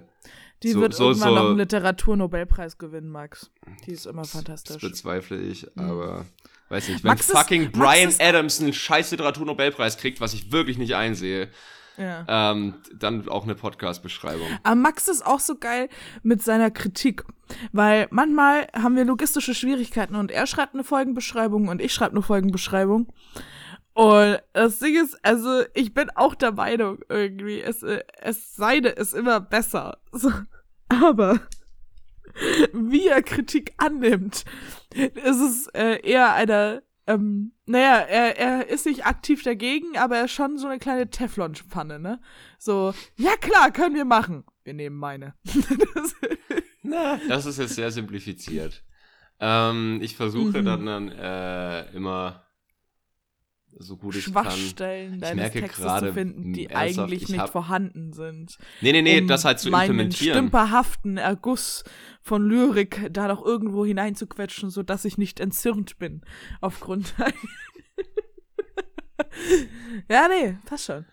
Die So- wird so- irgendwann so- noch einen Literaturnobelpreis gewinnen, Max. Die ist immer das fantastisch. bezweifle ich, aber weiß nicht, wenn Max ist- fucking Max Brian ist- Adams einen scheiß Literaturnobelpreis kriegt, was ich wirklich nicht einsehe, Ja. ähm, dann auch eine Podcast-Beschreibung. Aber Max ist auch so geil mit seiner Kritik. Weil manchmal haben wir logistische Schwierigkeiten und er schreibt eine Folgenbeschreibung und ich schreibe eine Folgenbeschreibung. Und das Ding ist, also ich bin auch der Meinung irgendwie, es, es seine ist immer besser. So. Aber wie er Kritik annimmt, ist es äh, eher einer, ähm, naja, er, er ist nicht aktiv dagegen, aber er ist schon so eine kleine Teflonpfanne, ne? So, ja klar, können wir machen. Wir nehmen meine. das, Na, das ist jetzt sehr simplifiziert. Ähm, ich versuche Mhm. dann, dann äh, immer so gut ich kann. Schwachstellen deines merke Textes gerade, zu finden, die eigentlich ich nicht vorhanden sind. Nee, nee, nee, um das halt zu meinen implementieren. stümperhaften Erguss von Lyrik da noch irgendwo hineinzuquetschen, sodass ich nicht entzürnt bin. Aufgrund. ja, nee, passt schon.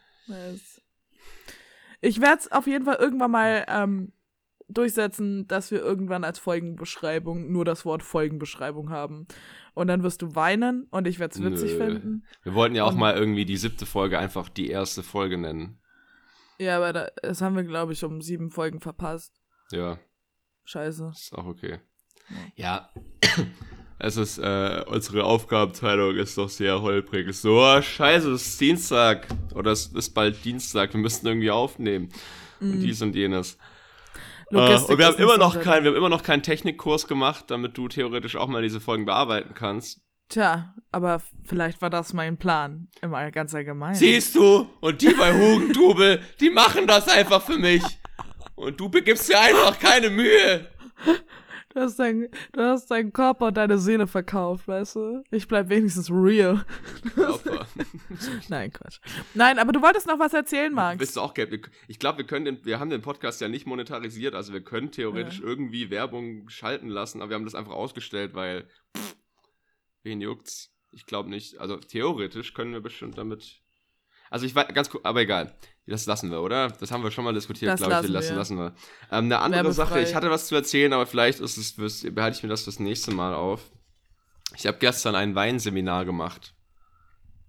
Ich werde es auf jeden Fall irgendwann mal ähm, durchsetzen, dass wir irgendwann als Folgenbeschreibung nur das Wort Folgenbeschreibung haben. Und dann wirst du weinen und ich werde es witzig Nö. finden. Wir wollten ja auch Und- mal irgendwie die siebte Folge einfach die erste Folge nennen. Ja, aber da, das haben wir, glaube ich, um sieben Folgen verpasst. Ja, Scheiße. ist auch okay. Ja, es ist, äh, unsere Aufgabenteilung ist doch sehr holprig. Ist so, oh, scheiße, es ist Dienstag. Oder es ist bald Dienstag, wir müssen irgendwie aufnehmen. Und dies und jenes. Äh, Logistik und wir haben immer noch keinen, wir haben immer noch keinen Technikkurs gemacht, damit du theoretisch auch mal diese Folgen bearbeiten kannst. Tja, aber vielleicht war das mein Plan. Immer ganz allgemein. Siehst du? Und die bei Hugendubel, die machen das einfach für mich. Und du begibst dir einfach keine Mühe. Du hast, dein, du hast deinen Körper und deine Seele verkauft, weißt du? Ich bleib wenigstens real. Nein, Quatsch. Nein, aber du wolltest noch was erzählen, Max. Bist du auch Geld? Ich glaube, wir können den, wir haben den Podcast ja nicht monetarisiert, also wir können theoretisch Ja. irgendwie Werbung schalten lassen, aber wir haben das einfach ausgestellt, weil pff, wen juckt's? Ich glaube nicht. Also theoretisch können wir bestimmt damit. Also ich weiß ganz cool, aber egal. Das lassen wir, oder? Das haben wir schon mal diskutiert, glaube ich. lassen lassen, wir. lassen wir. Ähm, eine andere. Sache, ich hatte was zu erzählen, aber vielleicht ist es, behalte ich mir das fürs nächste Mal auf. Ich habe gestern ein Weinseminar gemacht.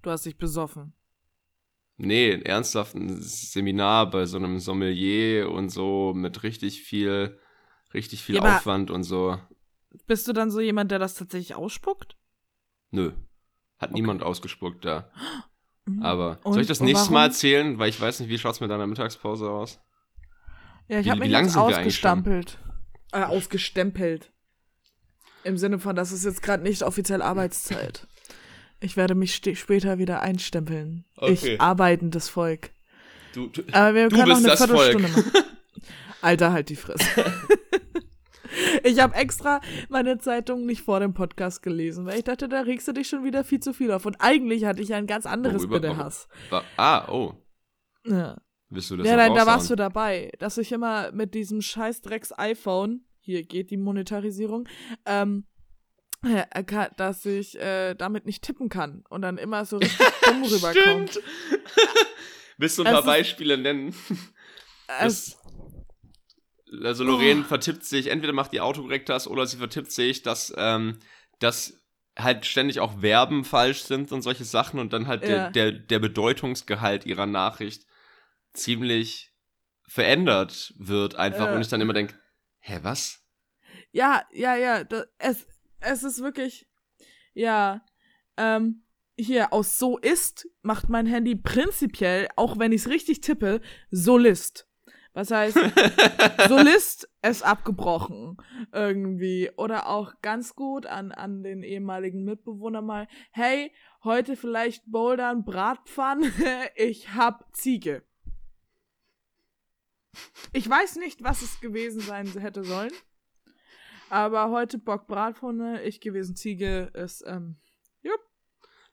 Du hast dich besoffen. Nee, ernsthaft ein Seminar bei so einem Sommelier und so mit richtig viel, richtig viel Ja, Aufwand und so. Bist du dann so jemand, der das tatsächlich ausspuckt? Nö. Hat niemand ausgespuckt da. Mhm. Aber Und- soll ich das nächstes? Mal erzählen? Weil ich weiß nicht, wie schaut's mit deiner Mittagspause aus? Ja, ich Wie- habe mich lang jetzt sind wir eigentlich schon? ausgestampelt. Äh, ausgestempelt. Im Sinne von, das ist jetzt gerade nicht offiziell Arbeitszeit. Ich werde mich später wieder einstempeln. Okay. Ich arbeitendes Volk. Du, du, Aber wir Du können noch bist eine das Volk. Viertelstunde machen. Alter, halt die Fresse. ich habe extra meine Zeitung nicht vor dem Podcast gelesen, weil ich dachte, da regst du dich schon wieder viel zu viel auf. Und eigentlich hatte ich ein ganz anderes Worüber- Bitte-Hass. wa- ah, oh. Ja. Willst du das Ja, nein, da warst du dabei, dass ich immer mit diesem scheiß Drecks iPhone, hier geht die Monetarisierung, ähm, äh, dass ich äh, damit nicht tippen kann und dann immer so richtig dumm rüberkommt. Stimmt. Willst du ein Es paar Beispiele nennen? Es, also Lorraine vertippt sich, entweder macht die Autokorrekt das oder sie vertippt sich, dass, ähm, dass halt ständig auch Verben falsch sind und solche Sachen und dann halt Ja. der, der, der Bedeutungsgehalt ihrer Nachricht ziemlich verändert wird einfach Ja. und ich dann immer denke, hä, was? ja, ja, ja, da, es, es ist wirklich, ja, ähm, hier aus so ist macht mein Handy prinzipiell, auch wenn ich es richtig tippe, Solist. Was heißt, Solist ist abgebrochen irgendwie. Oder auch ganz gut an, an den ehemaligen Mitbewohner mal, hey, heute vielleicht Bouldern Bratpfanne, ich hab Ziege. Ich weiß nicht, was es gewesen sein hätte sollen. Aber heute Bock Bratpfanne, ich gewesen Ziege, ist, ähm,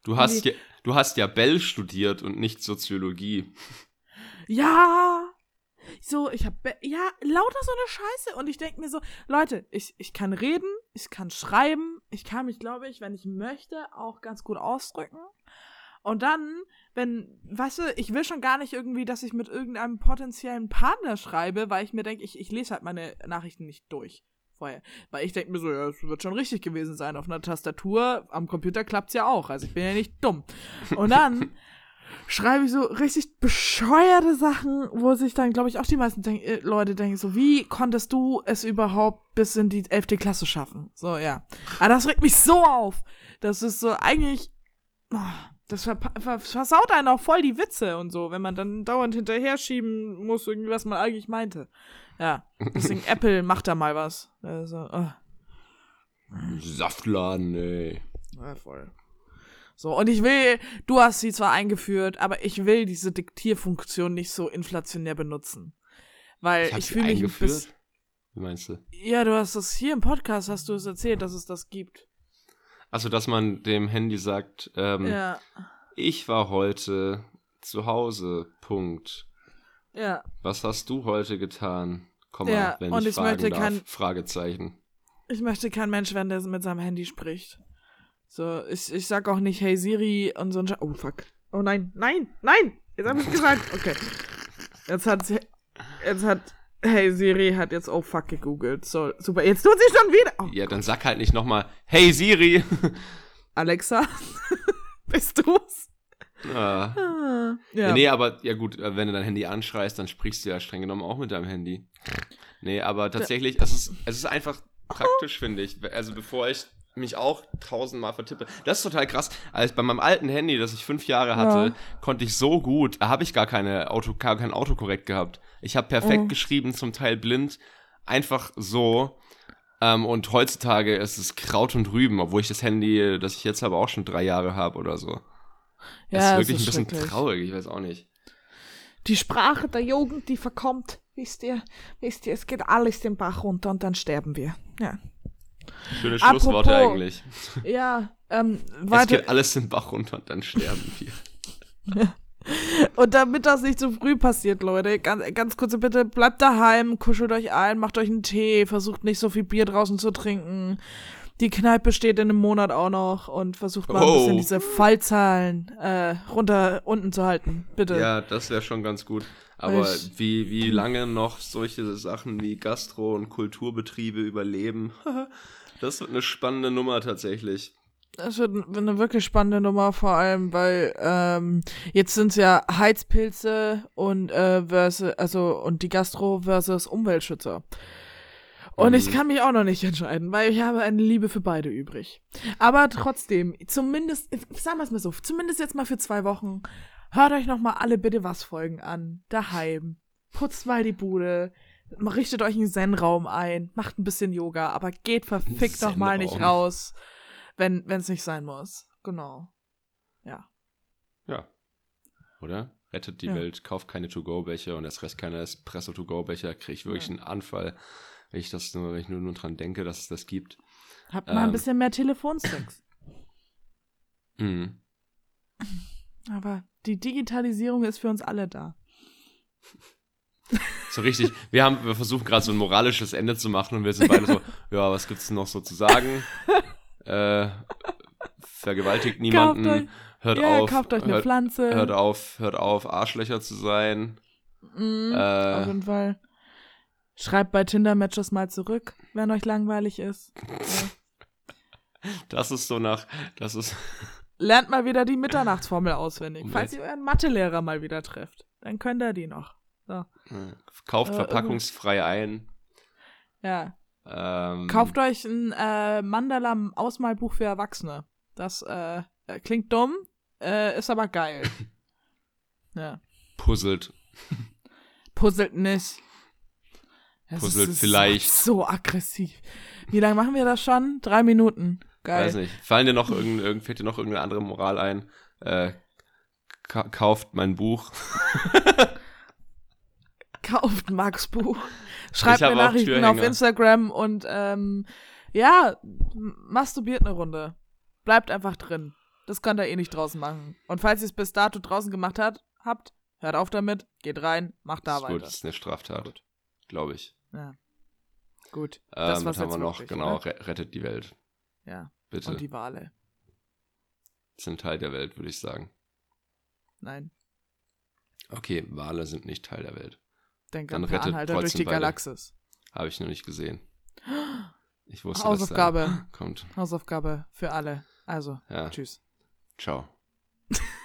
Du hast ja, du hast ja Bell studiert und nicht Soziologie. Ja. So, ich hab, ja, lauter so eine Scheiße. Und ich denke mir so, Leute, ich, ich kann reden, ich kann schreiben, ich kann mich, glaube ich, wenn ich möchte, auch ganz gut ausdrücken. Und dann, wenn, weißt du, ich will schon gar nicht irgendwie, dass ich mit irgendeinem potenziellen Partner schreibe, weil ich mir denke, ich, ich lese halt meine Nachrichten nicht durch vorher. Weil ich denke mir so, ja, es wird schon richtig gewesen sein. Auf einer Tastatur, am Computer klappt's ja auch. Also ich bin ja nicht dumm. Und dann schreibe ich so richtig bescheuerte Sachen, wo sich dann, glaube ich, auch die meisten denk äh, Leute denken, so, wie konntest du es überhaupt bis in die 11. Klasse schaffen? So, ja. Aber das regt mich so auf. Das ist so eigentlich, oh, das verpa- ver versaut einen auch voll die Witze und so, wenn man dann dauernd hinterher schieben muss, irgendwie, was man eigentlich meinte. Ja, deswegen Apple macht da mal was. Also, oh. Saftladen, ey. Ja, voll. So, und ich will, du hast sie zwar eingeführt, aber ich will diese Diktierfunktion nicht so inflationär benutzen. Weil Ich ich fühle mich ein eingeführt. bisschen. Wie meinst du? Ja, du hast das hier im Podcast, hast du es erzählt, dass es das gibt. Also, dass man dem Handy sagt, ähm, Ja. Ich war heute zu Hause. Punkt. Ja. Was hast du heute getan? Komma, Ja, wenn und ich, ich fragen möchte darf. kein- Fragezeichen. Ich möchte kein Mensch werden, der mit seinem Handy spricht. So, ich, ich sag auch nicht, hey Siri und so ein Sch Oh, fuck. Oh nein, nein, nein! Jetzt hab ich gesagt. Okay. Jetzt hat jetzt hat Hey Siri hat jetzt oh fuck gegoogelt. So, super. Jetzt tut sie schon wieder. Oh, Ja, dann sag halt nicht nochmal, hey Siri. Alexa, bist du's? ah. Ah, Ja. ja. Nee, aber ja gut, äh, wenn du dein Handy anschreist, dann sprichst du ja streng genommen auch mit deinem Handy. Nee, aber tatsächlich, es ist, es ist einfach praktisch, finde ich. Also bevor ich mich auch tausendmal vertippe. Das ist total krass. Als bei meinem alten Handy, das ich fünf Jahre hatte, Ja. konnte ich so gut, da habe ich gar keine Auto, gar kein Autokorrekt gehabt. Ich habe perfekt Oh. geschrieben, zum Teil blind, einfach so. Ähm, und heutzutage ist es Kraut und Rüben, obwohl ich das Handy, das ich jetzt habe, auch schon drei Jahre habe oder so. das Ja, ist es wirklich ist ein bisschen traurig, ich weiß auch nicht. Die Sprache der Jugend, die verkommt. Wisst ihr, wisst ihr, es geht alles den Bach runter und dann sterben wir. Ja. Schöne Schlussworte Apropos- eigentlich. Ja, ähm, Es warte. geht alles den Bach runter und dann sterben wir. Und damit das nicht zu früh passiert, Leute, ganz, ganz kurz bitte, bleibt daheim, kuschelt euch ein, macht euch einen Tee, versucht nicht so viel Bier draußen zu trinken. Die Kneipe steht in einem Monat auch noch und versucht mal ein Oh. bisschen diese Fallzahlen äh, runter unten zu halten. Bitte. Ja, das wäre schon ganz gut. Aber Ich- wie, wie lange noch solche Sachen wie Gastro- und Kulturbetriebe überleben, das wird eine spannende Nummer tatsächlich. Das wird eine wirklich spannende Nummer, vor allem, weil ähm, jetzt sind es ja Heizpilze und äh, versus, also und die Gastro versus Umweltschützer. Und ich Mhm. kann mich auch noch nicht entscheiden, weil ich habe eine Liebe für beide übrig. Aber trotzdem, zumindest, sagen wir es mal so, zumindest jetzt mal für zwei Wochen, hört euch noch mal alle bitte was Folgen an, daheim, putzt mal die Bude, richtet euch einen Zen-Raum ein, macht ein bisschen Yoga, aber geht verfickt doch mal nicht raus, wenn es nicht sein muss. Genau. Ja. Ja. Oder? Rettet die Ja. Welt, kauft keine To-Go-Becher und erst recht keine Espresso-To-Go-Becher, kriege ich wirklich Ja. einen Anfall, wenn ich das nur, wenn ich nur, nur dran denke, dass es das gibt. Habt mal ein Ähm. bisschen mehr Telefonsex. Mhm. Aber die Digitalisierung ist für uns alle da. So richtig, wir haben, wir versuchen gerade so ein moralisches Ende zu machen und wir sind beide so, ja, was gibt's denn noch so zu sagen? Äh, vergewaltigt niemanden, euch- hört ja, auf, kauft euch eine hört, Pflanze. hört auf, hört auf, Arschlöcher zu sein. Mhm, Äh. Auf jeden Fall. Schreibt bei Tinder-Matches mal zurück, wenn euch langweilig ist. Ja. Das ist so nach, das ist, Lernt mal wieder die Mitternachtsformel auswendig. Und Falls ihr euren Mathelehrer mal wieder trefft, dann könnt ihr die noch. So. kauft Äh, verpackungsfrei ein. Ja. Ähm, Kauft euch ein äh, Mandala-Ausmalbuch für Erwachsene. Das äh, klingt dumm, äh, ist aber geil. ja. Puzzelt. Puzzelt nicht. Das Puzzelt ist vielleicht. So aggressiv. Wie lange machen wir das schon? Drei Minuten. Geil. Weiß nicht. Fallen dir noch irgendein, irgend, fällt dir noch irgendeine andere Moral ein? Äh, ka kauft mein Buch. Kauft Max Buch. Schreibt mir Nachrichten auf. Instagram und ähm, ja, masturbiert eine Runde. Bleibt einfach drin. Das könnt ihr eh nicht draußen machen. Und falls ihr es bis dato draußen gemacht hat, habt, hört auf damit, geht rein, macht da ist gut, weiter. das ist eine Straftat. Glaube ich. Ja. Gut. Ähm, Das was war's haben wir noch? wirklich, genau, re rettet die Welt. Ja. Bitte. Und die Wale. sind Teil der Welt, würde ich sagen. Nein. Okay, Wale sind nicht Teil der Welt. Denke Dann an rettet Anhalter durch die. Galaxis. Habe ich noch nicht gesehen. Ich wusste, Hausaufgabe. dass da kommt. Hausaufgabe für alle. Also, Ja, tschüss. ciao.